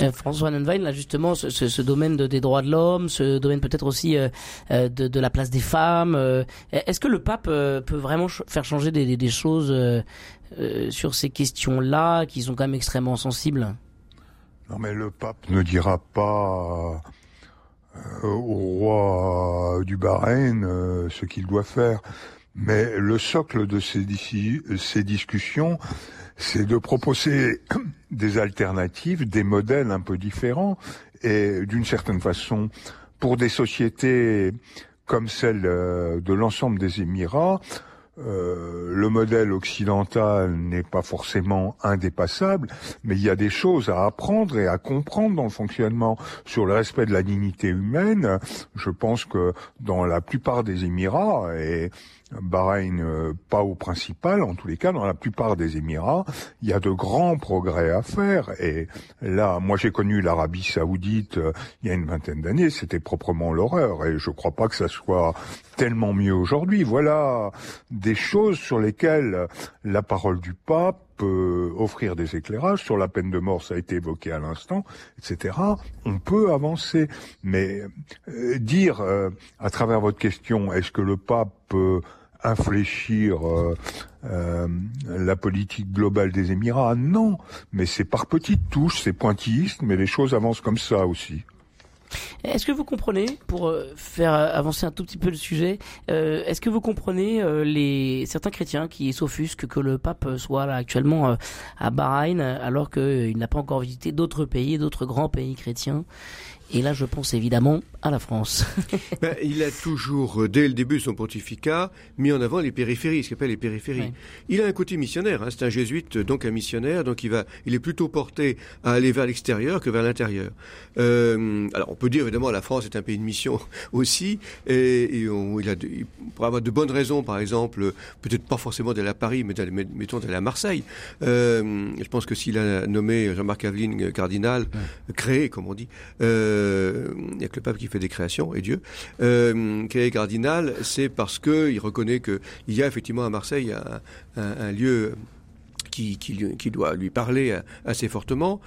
Euh, François Nonwein, là justement, ce, ce, ce domaine de, des droits de l'homme, ce domaine peut-être aussi euh, de, de, la place des femmes, euh, est-ce que le pape euh, peut vraiment ch faire changer des, des, des choses euh, sur ces questions-là qui sont quand même extrêmement sensibles? Non mais le pape ne dira pas au roi du Bahreïn ce qu'il doit faire. Mais le socle de ces, discussions, c'est de proposer des alternatives, des modèles un peu différents, et d'une certaine façon, pour des sociétés comme celle de l'ensemble des Émirats, euh, le modèle occidental n'est pas forcément indépassable, mais il y a des choses à apprendre et à comprendre dans le fonctionnement sur le respect de la dignité humaine. Je pense que dans la plupart des Émirats, et Bahreïn euh, pas au principal, en tous les cas, dans la plupart des Émirats, il y a de grands progrès à faire. Et là, moi j'ai connu l'Arabie saoudite euh, il y a une vingtaine d'années, c'était proprement l'horreur. Et je crois pas que ça soit tellement mieux aujourd'hui. Voilà des choses sur lesquelles la parole du pape peut offrir des éclairages sur la peine de mort, ça a été évoqué à l'instant, etc. On peut avancer, mais euh, dire euh, à travers votre question, est-ce que le pape peut infléchir euh, la politique globale des Émirats? Non, mais c'est par petites touches, c'est pointilliste, mais les choses avancent comme ça aussi. Est-ce que vous comprenez, pour euh, faire avancer un tout petit peu le sujet, euh, est-ce que vous comprenez euh, les certains chrétiens qui s'offusquent que le pape soit là actuellement euh, à Bahreïn alors qu'il n'a pas encore visité d'autres pays, d'autres grands pays chrétiens? Et là, je pense évidemment à la France. Ben, il a toujours, euh, dès le début de son pontificat, mis en avant les périphéries, ce qu'il appelle les périphéries. Ouais. Il a un côté missionnaire, hein, c'est un jésuite, donc un missionnaire, donc il va, il est plutôt porté à aller vers l'extérieur que vers l'intérieur. Euh, alors, on peut dire évidemment, la France est un pays de mission aussi, et, et on- il a, de- il pourrait avoir de bonnes raisons, par exemple, peut-être pas forcément d'aller à Paris, mais d'aller, mettons d'aller à Marseille. Euh, je pense que s'il a nommé Jean-Marc Aveline cardinal, créé, comme on dit, euh, il n'y a que le pape qui fait des créations, et Dieu, euh, créé cardinal, c'est parce que il reconnaît qu'il y a effectivement à Marseille un, lieu qui, qui, qui doit lui parler euh, assez fortement.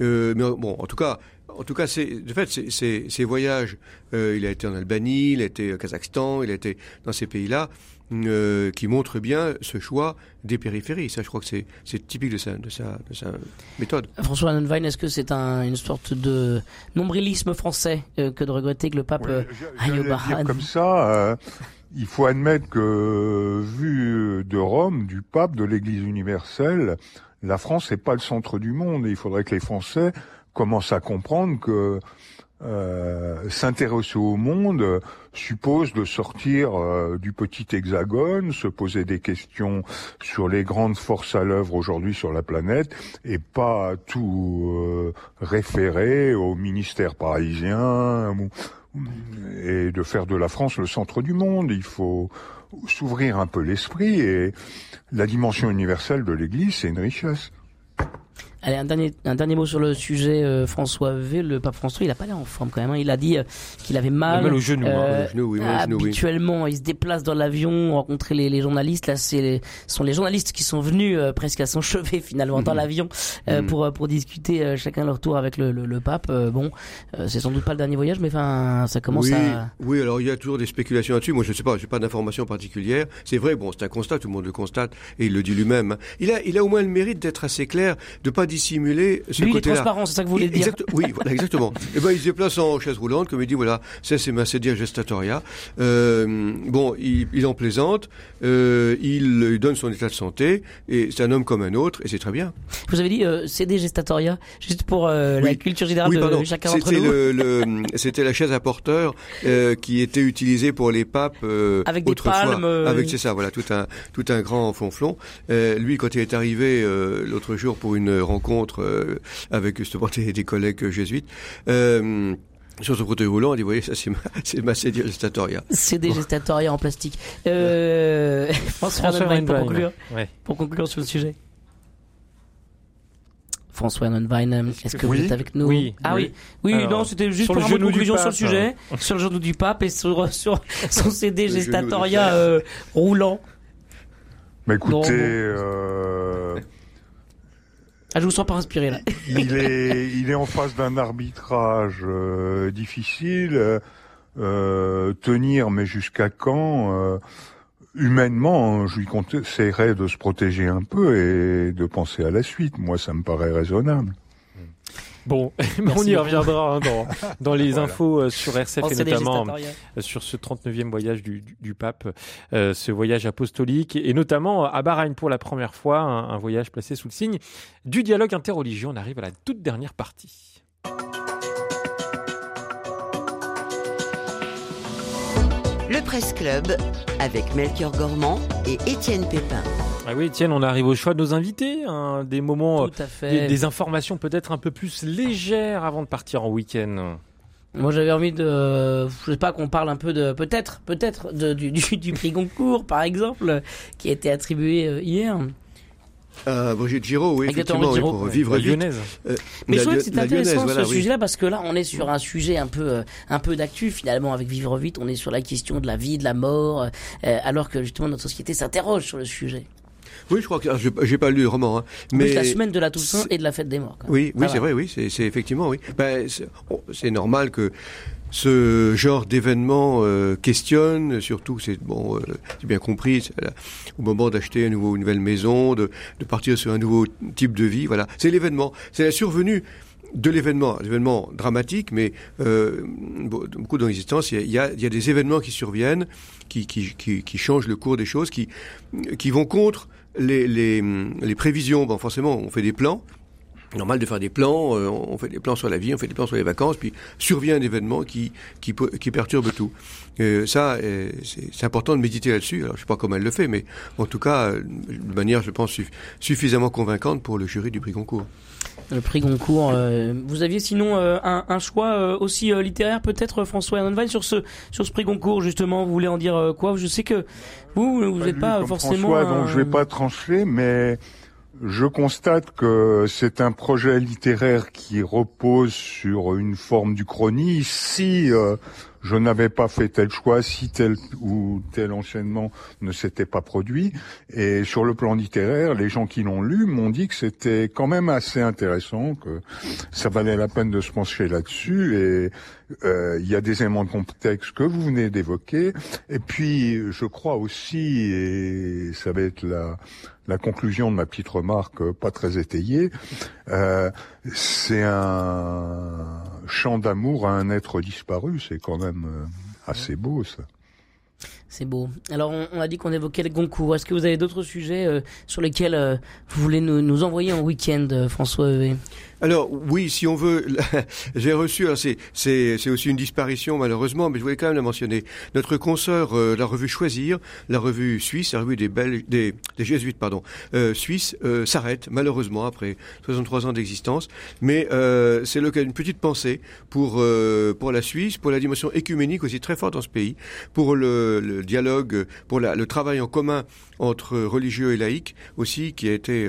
Euh, mais bon, en tout cas, en tout cas, de fait, ces voyages, euh, il a été en Albanie, il a été au Kazakhstan, il a été dans ces pays-là, euh, qui montrent bien ce choix des périphéries. Ça, je crois que c'est c'est typique de sa, de sa, de sa méthode. François Annenwein, est-ce que c'est un, une sorte de nombrilisme français euh, que de regretter que le pape euh, Ouais, dire Bahreïn? comme ça, euh, il faut admettre que, vu de Rome, du pape, de l'Église universelle, la France n'est pas le centre du monde. Et il faudrait que les Français commencent à comprendre que euh, s'intéresser au monde suppose de sortir euh, du petit hexagone, se poser des questions sur les grandes forces à l'œuvre aujourd'hui sur la planète et pas tout euh, référer au ministère parisien et de faire de la France le centre du monde. Il faut s'ouvrir un peu l'esprit et la dimension universelle de l'Église, c'est une richesse. Allez, un dernier, un dernier mot sur le sujet. euh, François V, le pape François, il a pas l'air en forme quand même. hein. Il a dit euh, qu'il avait mal. mal au genou, hein. Euh, genou, oui, genou, oui. habituellement, il se déplace dans l'avion, rencontrer les, les journalistes. Là, c'est ce sont les journalistes qui sont venus euh, presque à son chevet finalement dans Mhm. l'avion euh, Mhm. pour pour discuter euh, chacun leur tour avec le, le, le pape. Euh, bon, euh, c'est sans doute pas le dernier voyage, mais enfin, ça commence oui, à. oui, alors il y a toujours des spéculations là-dessus. Moi, je ne sais pas, j'ai pas d'informations particulières. C'est vrai, bon, c'est un constat, tout le monde le constate, et il le dit lui-même. hein. Il a, il a au moins le mérite d'être assez clair, de pas dissimuler ce Lui, il est côté-là. transparent, c'est ça que vous voulez dire. Exact- oui, voilà, exactement. Et ben, il se déplace en chaise roulante, comme il dit, voilà, ça c'est ma sedia gestatoria. Euh, bon, il, il en plaisante, euh, il, il donne son état de santé, et c'est un homme comme un autre, et c'est très bien. Vous avez dit euh, CD gestatoria, juste pour euh, la culture générale Oui, de chacun d'entre nous. le, le- c'était la chaise à porteur qui était utilisée pour les papes Avec des palmes, Avec c'est ça, voilà, tout un tout un grand fonflon. Lui, quand il est arrivé l'autre jour pour une rencontre euh, avec justement des, des collègues jésuites. Euh, sur son fauteuil roulant, il dit, vous voyez, ça c'est ma, c'est ma sedia gestatoria. CD gestatoria en plastique. Euh, François François pour conclure, Ouais. pour conclure sur le sujet. François Annenwein, est-ce que Oui. vous êtes avec nous Oui. Ah oui, oui, Alors, non, c'était juste sur pour le un mot de genou du conclusion sur le pape, sujet, sur le genou du pape et sur, sur son CD gestatoria euh, roulant. Mais écoutez, Non, bon. euh, Ah, je vous sens pas inspiré là. il est, il est en face d'un arbitrage euh, difficile. euh, tenir, mais jusqu'à quand euh, Humainement, je lui conseillerais de se protéger un peu et de penser à la suite. Moi, ça me paraît raisonnable. Bon, mais on y reviendra hein, dans, dans les Voilà. infos euh, sur RCF En et notamment gestatoria. euh, sur ce 39e voyage du, du, du pape, euh, ce voyage apostolique et notamment à Bahreïn pour la première fois, un, un voyage placé sous le signe du dialogue interreligieux. On arrive à la toute dernière partie. Le Presse Club avec Melchior Gormand et Étienne Pépin. Ah oui, Étienne, on arrive au choix de nos invités, hein, des moments, Tout à fait. des, des informations peut-être un peu plus légères avant de partir en week-end. Moi, j'avais envie de, je sais pas, qu'on parle un peu de, peut-être, peut-être, de- du, du, du prix Goncourt, par exemple, qui a été attribué euh, hier. Euh, Brigitte Giraud, oui, Exactement, effectivement, oui, Giraud, pour ouais. vivre vite. lyonnaise. Mais La je trouve que c'est intéressant voilà, ce oui. sujet-là parce que là, on est sur un sujet un peu, euh, un peu d'actu finalement avec Vivre vite. On est sur la question de la vie, de la mort, euh, alors que justement notre société s'interroge sur le sujet. Oui, je crois que alors, j'ai pas lu le roman, hein, mais la semaine de la Toussaint et de la fête des morts. Oui, oui, Ça c'est vrai, oui, c'est effectivement, oui. Ben, c'est bon, c'est normal que ce genre d'événement euh, questionne, surtout, c'est bon, euh, bien compris, au moment d'acheter un nouveau, une nouvelle maison, de, de partir sur un nouveau type de vie, voilà. C'est l'événement, c'est la survenue de l'événement, l'événement dramatique, mais euh, beaucoup dans l'existence, il y, a, il y a des événements qui surviennent, qui, qui, qui, qui, changent le cours des choses, qui, qui vont contre les, les, les prévisions. Bon, forcément, on fait des plans, normal de faire des plans, euh, on fait des plans sur la vie, on fait des plans sur les vacances, puis survient un événement qui, qui, qui perturbe tout. Euh, ça, euh, c'est important de méditer là-dessus. Alors, je sais pas comment elle le fait, mais en tout cas, de manière, je pense, suffisamment convaincante pour le jury du prix Goncourt. Le prix Goncourt. vous aviez sinon un, un, choix aussi littéraire, peut-être, François Hernanwein, sur ce sur ce prix Goncourt justement. Vous voulez en dire quoi? Je sais que vous, vous n'êtes pas, forcément. François, donc je vais pas trancher, mais je constate que c'est un projet littéraire qui repose sur une forme d'uchronie. Si euh, je n'avais pas fait tel choix, si tel ou tel enchaînement ne s'était pas produit, et sur le plan littéraire, les gens qui l'ont lu m'ont dit que c'était quand même assez intéressant, que ça valait la peine de se pencher là-dessus, et euh, il y a des éléments de contexte que vous venez d'évoquer, et puis je crois aussi, et ça va être la la conclusion de ma petite remarque euh, pas très étayée, euh, c'est un chant d'amour à un être disparu, c'est quand même euh, assez beau ça. C'est beau. Alors, on, a dit qu'on évoquait le Goncourt. Est-ce que vous avez d'autres sujets sur lesquels vous voulez nous, nous envoyer en week-end, François alors oui, si on veut, j'ai reçu, c'est c'est aussi une disparition malheureusement, mais je voulais quand même la mentionner. Notre consoeur, euh, la revue Choisir, la revue suisse, la revue des Belges, des, des jésuites pardon, euh, suisse euh, s'arrête malheureusement après 63 ans d'existence. Mais euh, c'est le cas d'une petite pensée pour euh, pour la Suisse, pour la dimension écuménique aussi très forte dans ce pays, pour le, le dialogue, pour la, le travail en commun entre religieux et laïcs aussi, qui a été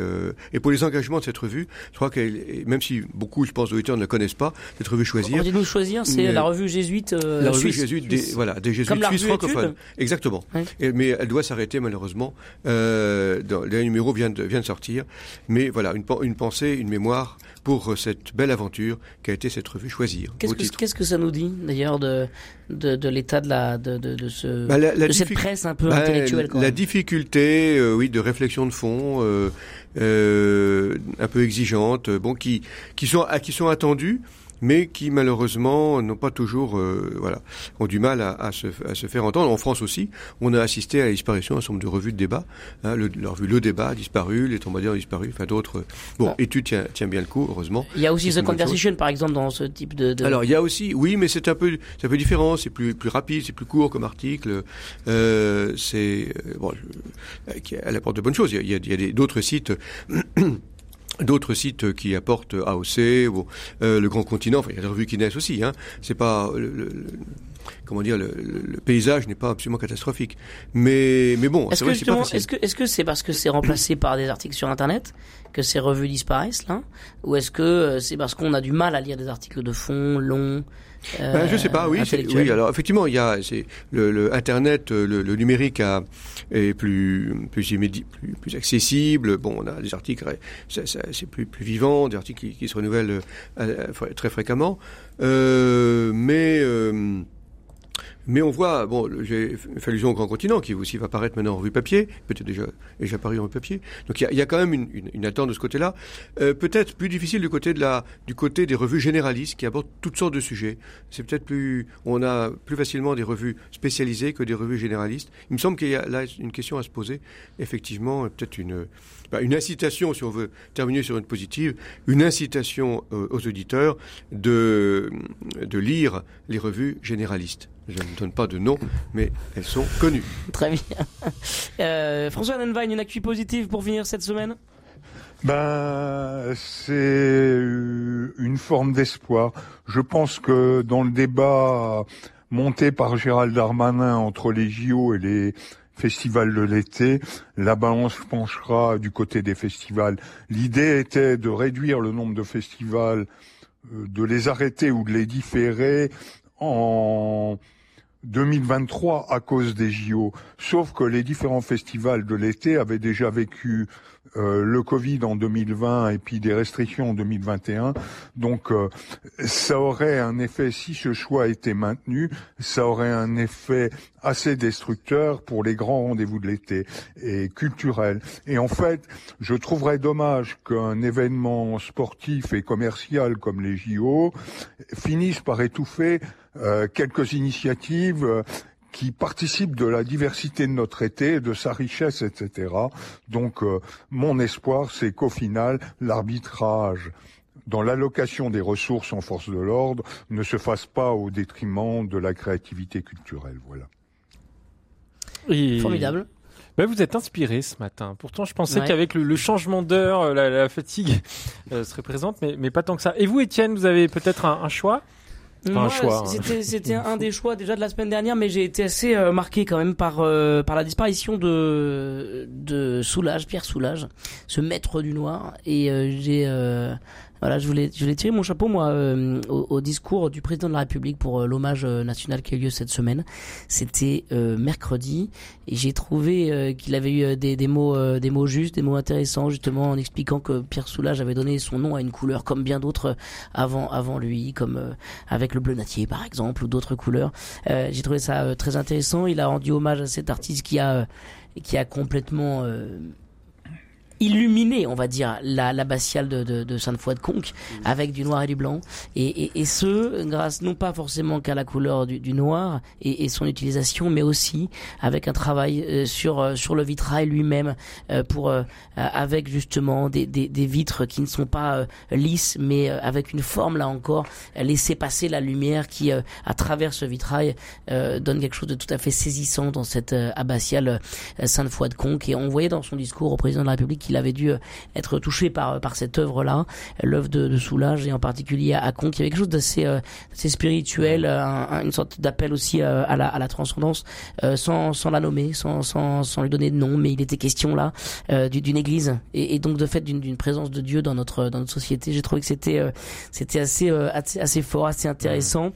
et pour les engagements de cette revue. Je crois qu'elle même si beaucoup, je pense, d'auditeurs ne la connaissent pas, cette revue Choisir. Dites-nous Choisir, c'est la revue jésuite euh, La revue jésuite, des, voilà, des jésuites suisses francophones. Exactement. mais elle doit s'arrêter malheureusement. Euh, dans, le numéro vient de, vient de sortir. Mais voilà, une, une pensée, une mémoire pour euh, cette belle aventure qu'a été cette revue Choisir. Qu'est-ce que, que ça nous dit d'ailleurs de, de, de l'état de, la, de, de, de ce, bah, cette presse un peu bah, intellectuelle La difficulté, euh, oui, de réflexion de fond, euh, euh, un peu exigeante, bon, qui, qui, sont, qui sont attendues mais qui malheureusement n'ont pas toujours, euh, voilà, ont du mal à, à, se, à, se, faire entendre. En France aussi, on a assisté à la disparition d'un certain nombre de revues de débat. Hein, le, la revue Le Débat a disparu, Les Tombadiers ont disparu, enfin d'autres. Bon, ah. étude tient, tient, bien le coup, heureusement. Il y a aussi The Conversation, par exemple, dans ce type de, de... Alors, il y a aussi, oui, mais c'est un peu, c'est un peu différent. C'est plus, plus rapide, c'est plus court comme article. Euh, c'est euh, bon, elle apporte de bonnes choses. Il y a, il y a d'autres sites. d'autres sites qui apportent AOC, ou, euh, le Grand Continent, enfin il y a des revues qui naissent aussi. Hein. C'est pas le, comment dire, le, paysage n'est pas absolument catastrophique. Mais mais bon, est-ce que justement, est-ce que est-ce que c'est parce que c'est remplacé par des articles sur Internet que ces revues disparaissent là, ou est-ce que euh, c'est parce qu'on a du mal à lire des articles de fond longs euh, ben, je sais pas, oui, oui. Alors effectivement, il y a c'est le, le, Internet, euh, le, le, numérique a, est plus plus, plus plus accessible. Bon, on a des articles, c'est plus plus vivant, des articles qui, qui se renouvellent euh, très fréquemment. Euh, mais mais on voit, bon, j'ai fait allusion au Grand Continent, qui aussi va apparaître maintenant en revue papier, peut-être déjà, déjà paru en revue papier. Donc il y a, y a, quand même une, une, une attente de ce côté-là. Euh, peut-être plus difficile du côté de la, du côté des revues généralistes qui abordent toutes sortes de sujets. C'est peut-être plus, on a plus facilement des revues spécialisées que des revues généralistes. Il me semble qu'il y a là une question à se poser. Effectivement, peut-être une, bah, une incitation, si on veut terminer sur une positive, une incitation euh, aux auditeurs de, de lire les revues généralistes. Je ne donne pas de nom, mais elles sont connues. Très bien. Euh, François Nenwein, une actu positive pour finir cette semaine? Ben, c'est une forme d'espoir. Je pense que dans le débat monté par Gérald Darmanin entre les JO et les festivals de l'été, la balance penchera du côté des festivals. L'idée était de réduire le nombre de festivals, euh, de les arrêter ou de les différer en 2023 à cause des JO. Sauf que les différents festivals de l'été avaient déjà vécu euh, le Covid en 2020 et puis des restrictions en 2021. Donc euh, ça aurait un effet, si ce choix était maintenu, ça aurait un effet assez destructeur pour les grands rendez-vous de l'été et culturels. Et en fait, je trouverais dommage qu'un événement sportif et commercial comme les JO finisse par étouffer quelques initiatives euh, qui participent de la diversité de notre été, de sa richesse, etc. Donc euh, mon espoir, c'est qu'au final, l'arbitrage dans l'allocation des ressources en force de l'ordre ne se fasse pas au détriment de la créativité culturelle. Voilà. Et- Formidable. Ben, vous êtes inspiré ce matin. Pourtant, je pensais Ouais. qu'avec le, le changement d'heure, euh, la, la fatigue euh, serait présente, mais, mais pas tant que ça. Et vous, Étienne, vous avez peut-être un, un choix? Un Moi, choix, hein. C'était, c'était un des choix déjà de la semaine dernière, mais j'ai été assez euh, marqué quand même par euh, par la disparition de de Soulage, Pierre Soulage, ce maître du noir. Et euh, j'ai euh, voilà, je voulais je voulais tirer mon chapeau moi euh, au, au discours du président de la République pour euh, l'hommage euh, national qui a eu lieu cette semaine. C'était euh, mercredi et j'ai trouvé qu'il avait eu des, des mots des mots justes, des mots intéressants justement en expliquant que Pierre Soulage avait donné son nom à une couleur comme bien d'autres avant avant lui, comme avec le bleu natier par exemple ou d'autres couleurs. J'ai trouvé ça très intéressant. Il a rendu hommage à cet artiste qui a qui a complètement illuminé, on va dire, la l'abbatiale de, de, de de Conques avec du noir et du blanc. Et, et, et ce, grâce non pas forcément qu'à la couleur du, du noir et, et son utilisation, mais aussi avec un travail euh, sur euh, sur le vitrail lui-même, euh, pour euh, avec justement des, des, des vitres qui ne sont pas euh, lisses, mais euh, avec une forme là encore, laisser passer la lumière qui, euh, à travers ce vitrail, euh, donne quelque chose de tout à fait saisissant dans cette euh, abbatiale euh, Sainte-Foy de Conques. Et on voyait dans son discours au président de la République qu'il avait dû euh, être touché par par cette œuvre-là, euh, l'œuvre de, de Soulage et en particulier à. Il y avait quelque chose d'assez euh, assez spirituel, euh, un- un- une sorte d'appel aussi euh, à la à la transcendance, euh, sans sans la nommer, sans sans sans lui donner de nom, mais il était question là euh, du- d'une église et, et donc de fait d'une d'une présence de Dieu dans notre dans notre société. J'ai trouvé que c'était euh, c'était assez, euh, assez assez fort, assez intéressant.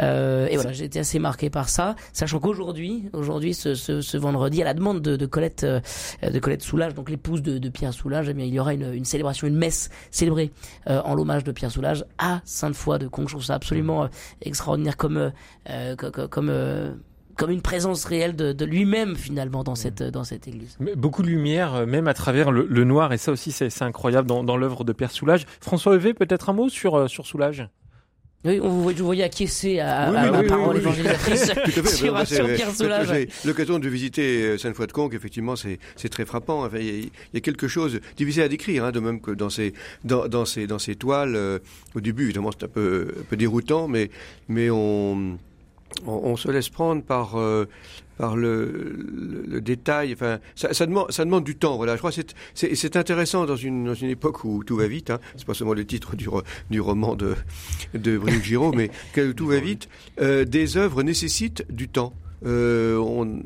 Euh, et voilà, été assez marqué par ça, sachant qu'aujourd'hui, aujourd'hui, ce, ce, ce vendredi, à la demande de, de Colette, euh, de Colette Soulage, donc l'épouse de, de Pierre Soulage, eh bien, il y aura une, une célébration, une messe célébrée euh, en l'hommage de Pierre Soulage à Sainte-Foy de Conques. Je trouve ça absolument euh, extraordinaire comme euh, co- co- comme euh, comme une présence réelle de, de lui-même finalement dans cette dans cette église. Beaucoup de lumière, même à travers le, le noir, et ça aussi, c'est incroyable dans, dans l'œuvre de Père Soulage. François Evé, peut-être un mot sur, sur Soulage Oui, on vous voyez, vous voyais acquiescer à, Oui, à oui, ma oui, parole évangélisatrice sur, c'est- Pierre Soulage. J'ai l'occasion de visiter euh, Sainte-Foy-de-Conques, effectivement, c'est c'est très frappant. Enfin, il, y a, il y a quelque chose difficile à décrire, hein, de même que dans ces dans, dans ces dans ces toiles. euh, au début, évidemment, c'est un peu un peu déroutant, mais mais on on, on se laisse prendre par euh, par le, le, le détail. Enfin, ça, ça demande ça demande du temps. Voilà, je crois que c'est intéressant dans une dans une époque où tout va vite. Hein. C'est pas seulement le titre du du roman de de Brigitte Giraud, mais que tout va vite. Euh, des œuvres nécessitent du temps. Euh, on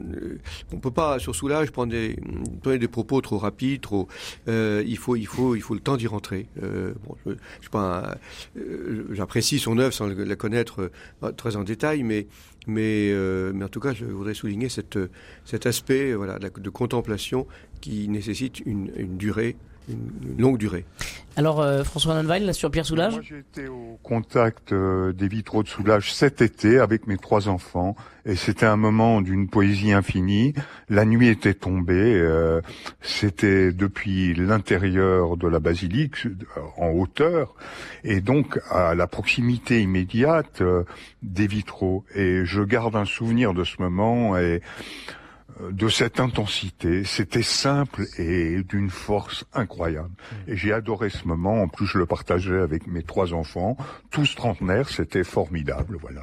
on peut pas sur Soulage prendre des donner des propos trop rapides, trop. euh, il faut il faut il faut le temps d'y rentrer. Euh, bon, je, je euh, j'apprécie son œuvre sans la connaître euh, très en détail, mais mais euh, mais en tout cas je voudrais souligner cette cet aspect euh, voilà de, contemplation qui nécessite une durée une, longue durée. Alors euh, François Nanval, sur Pierre Soulage. Moi, j'ai été au contact euh, des vitraux de Soulage cet été avec mes trois enfants et c'était un moment d'une poésie infinie. La nuit était tombée, euh, c'était depuis l'intérieur de la basilique euh, en hauteur et donc à la proximité immédiate euh, des vitraux. Et je garde un souvenir de ce moment et euh, de cette intensité. C'était simple et d'une force incroyable. Et j'ai adoré ce moment. En plus, je le partageais avec mes trois enfants, tous trentenaires. C'était formidable, voilà.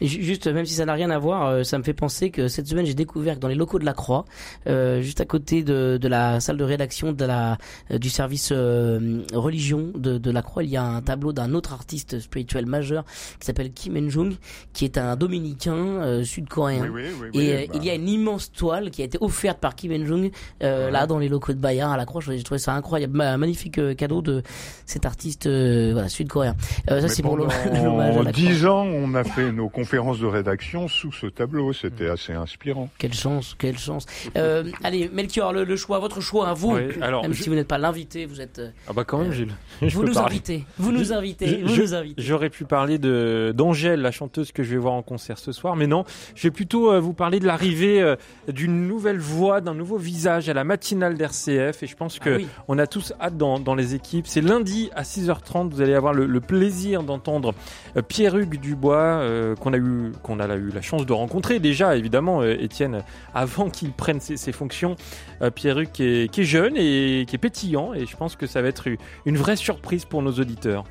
Et ju- Juste, même si ça n'a rien à voir, euh, ça me fait penser que cette semaine j'ai découvert que dans les locaux de la Croix, euh, juste à côté de, de la salle de rédaction de la euh, du service euh, religion de, de la Croix, il y a un tableau d'un autre artiste spirituel majeur qui s'appelle Kim En-jung, qui est un dominicain euh, sud-coréen. Et euh, bah. il y a une immense toile qui a été offerte par Kim En-jung euh, Ouais. là dans les locaux de Bayard à la Croix. J'ai trouvé ça incroyable, Ma- magnifique cadeau de cet artiste euh, voilà sud-coréen. Euh, ça c'est pour l'hommage à la Croix. dix ans, on a fait nos conférences conférence de rédaction sous ce tableau. C'était assez inspirant. Quelle chance, quelle chance. Euh, allez, Melchior, le, le choix, votre choix à vous. Ouais, alors, Même je- si vous n'êtes pas l'invité, vous êtes. euh, Ah bah quand même, Euh, Gilles. Je vous nous parler. invitez. Vous nous invitez. je- vous je- nous invitez. J'aurais pu parler de d'Angèle, la chanteuse que je vais voir en concert ce soir, mais non. Je vais plutôt euh, vous parler de l'arrivée euh, d'une nouvelle voix, d'un nouveau visage à la matinale d'RCF. Et je pense que Ah oui. on a tous hâte dans, dans les équipes. C'est lundi à 6h30. Vous allez avoir le, le plaisir d'entendre euh, Pierre-Hugues Dubois, euh, qu'on a qu'on a eu la chance de rencontrer déjà, évidemment, euh, Étienne, avant qu'il prenne ses, fonctions. Euh, Pierre-Hugues qui est, qui est jeune et qui est pétillant. Et je pense que ça va être une vraie surprise pour nos auditeurs.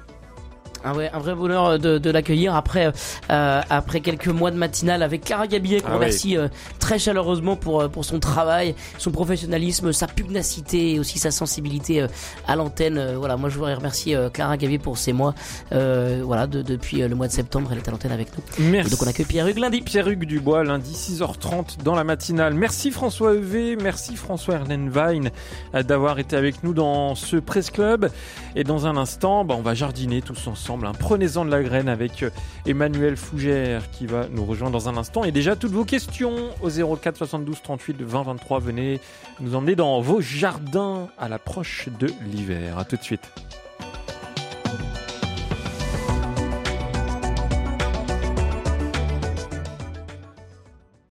Ah un vrai bonheur de, de l'accueillir après euh, après quelques mois de matinale avec Clara Gabillet qu'on Ah remercie euh, très chaleureusement pour euh, pour son travail, son professionnalisme, sa pugnacité et aussi sa sensibilité euh, à l'antenne. Euh, voilà, moi je voudrais remercier euh, Clara Gabillet pour ces mois. Euh, voilà, de- depuis euh, le mois de septembre, elle est à l'antenne avec nous. Et Merci. donc on accueille Pierre-Hugues lundi. Pierre-Hugues Dubois, lundi 6h30 dans la matinale. Merci François EV, merci François Erlenwein euh, d'avoir été avec nous dans ce Presse Club. Et dans un instant, bah, on va jardiner tous ensemble. Hein. Prenez-en de la graine avec euh, Emmanuel Fougère qui va nous rejoindre dans un instant. Et déjà, toutes vos questions au 04 72 38 20 23. Venez nous emmener dans vos jardins à l'approche de l'hiver. À tout de suite.